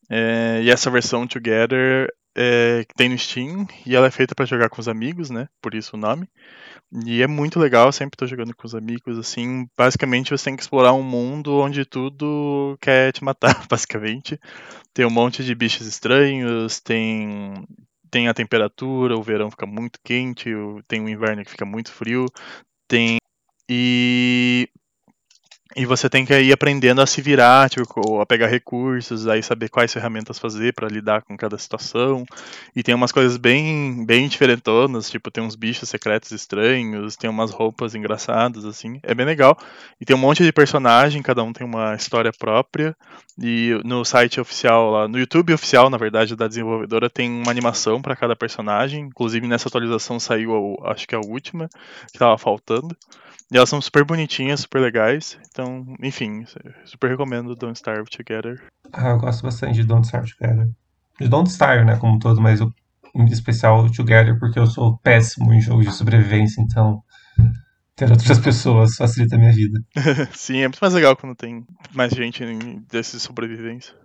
É, e essa versão Together é, que tem no Steam e ela é feita para jogar com os amigos, né? Por isso o nome. E é muito legal, sempre tô jogando com os amigos, assim. Basicamente você tem que explorar um mundo onde tudo quer te matar, basicamente. Tem um monte de bichos estranhos, tem tem a temperatura, o verão fica muito quente, tem o inverno que fica muito frio, tem e e você tem que ir aprendendo a se virar, tipo, a pegar recursos, aí saber quais ferramentas fazer para lidar com cada situação. E tem umas coisas bem, bem diferentonas, tipo, tem uns bichos secretos estranhos, tem umas roupas engraçadas, assim. É bem legal. E tem um monte de personagem, cada um tem uma história própria. E no site oficial lá, no YouTube oficial, na verdade, da desenvolvedora, tem uma animação para cada personagem. Inclusive nessa atualização saiu, acho que a última, que tava faltando. E elas são super bonitinhas, super legais. Então, enfim, super recomendo Don't Starve Together. Ah, eu gosto bastante de Don't Starve Together. De Don't Starve, né, como um todo, mas eu, em especial Together, porque eu sou péssimo em jogos de sobrevivência, então ter outras pessoas facilita a minha vida. Sim, é muito mais legal quando tem mais gente desses sobrevivência.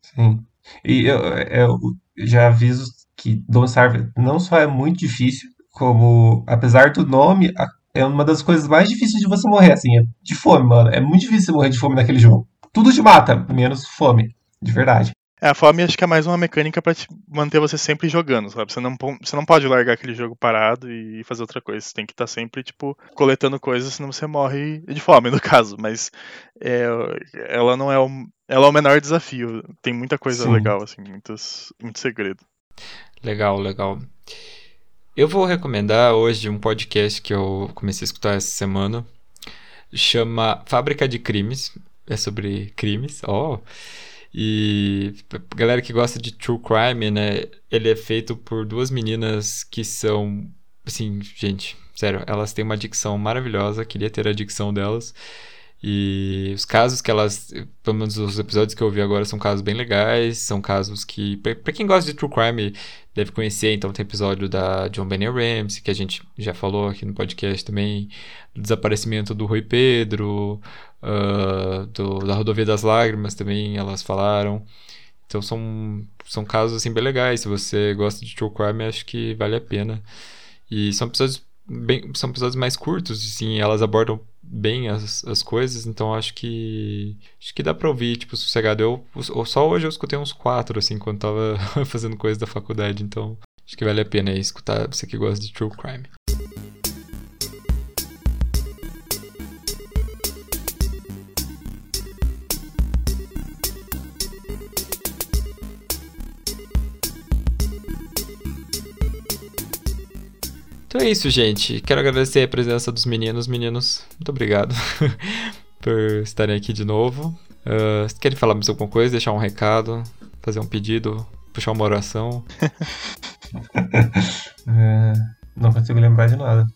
Sim. E eu, eu já aviso que Don't Starve não só é muito difícil, como, apesar do nome, a é uma das coisas mais difíceis de você morrer, assim, é de fome, mano. É muito difícil morrer de fome naquele jogo. Tudo te mata, menos fome, de verdade. É, a fome acho que é mais uma mecânica para manter você sempre jogando, sabe? Você não, você não pode largar aquele jogo parado e fazer outra coisa. Você tem que estar tá sempre, tipo, coletando coisas, senão você morre de fome, no caso. Mas é, ela não é o, ela é o menor desafio. Tem muita coisa Sim. legal, assim, muitos, muito segredo. Legal, legal. Eu vou recomendar hoje um podcast que eu comecei a escutar essa semana. Chama Fábrica de Crimes. É sobre crimes, ó. Oh. E galera que gosta de true crime, né? Ele é feito por duas meninas que são, assim, gente, sério, elas têm uma dicção maravilhosa. Queria ter a dicção delas. E os casos que elas, pelo menos os episódios que eu vi agora, são casos bem legais. São casos que, para quem gosta de true crime, deve conhecer. Então, tem episódio da John Benny Ramsey, que a gente já falou aqui no podcast também. Do desaparecimento do Rui Pedro, uh, do, da Rodovia das Lágrimas também, elas falaram. Então, são, são casos assim bem legais. Se você gosta de true crime, acho que vale a pena. E são episódios bem, são episódios mais curtos, assim, elas abordam bem as, as coisas, então acho que acho que dá pra ouvir, tipo, sossegado. Eu, só hoje eu escutei uns quatro, assim, quando tava fazendo coisa da faculdade, então acho que vale a pena escutar você que gosta de true crime. Então é isso, gente. Quero agradecer a presença dos meninos. Meninos, muito obrigado por estarem aqui de novo. Uh, querem falar mais alguma coisa, deixar um recado, fazer um pedido, puxar uma oração? é, não consigo lembrar de nada.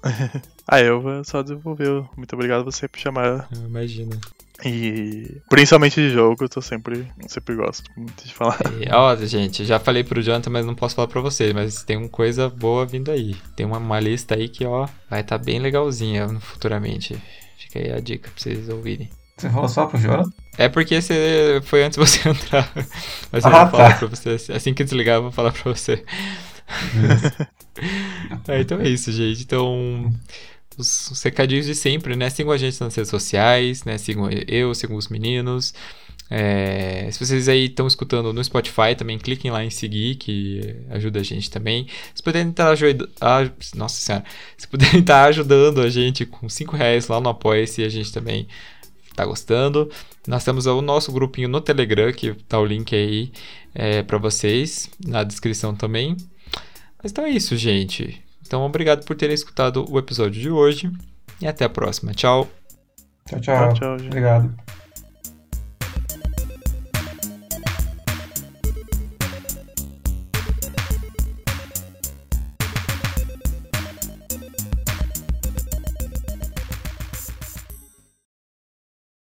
ah, eu vou só desenvolver. Muito obrigado você por chamar. Imagina. E principalmente de jogo, eu tô sempre, sempre gosto muito de falar. E, ó, gente, já falei pro Jonathan, mas não posso falar pra vocês, mas tem uma coisa boa vindo aí. Tem uma, uma lista aí que, ó, vai estar tá bem legalzinha futuramente. Fica aí a dica pra vocês ouvirem. Você falou só pro Jonathan? É porque você, foi antes de você entrar. Mas eu ah, vou falar tá. pra você. Assim que desligar, eu vou falar pra você. é, então é isso, gente. Então os, os recadinhos de sempre, né? Sigam a gente nas redes sociais, né? Sigam eu, sigam os meninos. É, se vocês aí estão escutando no Spotify, também cliquem lá em seguir, que ajuda a gente também. Se puderem estar ajudando. Nossa senhora. Se puderem estar ajudando a gente com 5 reais lá no Apoia-se, a gente também tá gostando. Nós temos o nosso grupinho no Telegram, que tá o link aí é, para vocês, na descrição também. Mas então é isso, gente. Então, obrigado por terem escutado o episódio de hoje e até a próxima. Tchau. Tchau, tchau. tchau, tchau obrigado.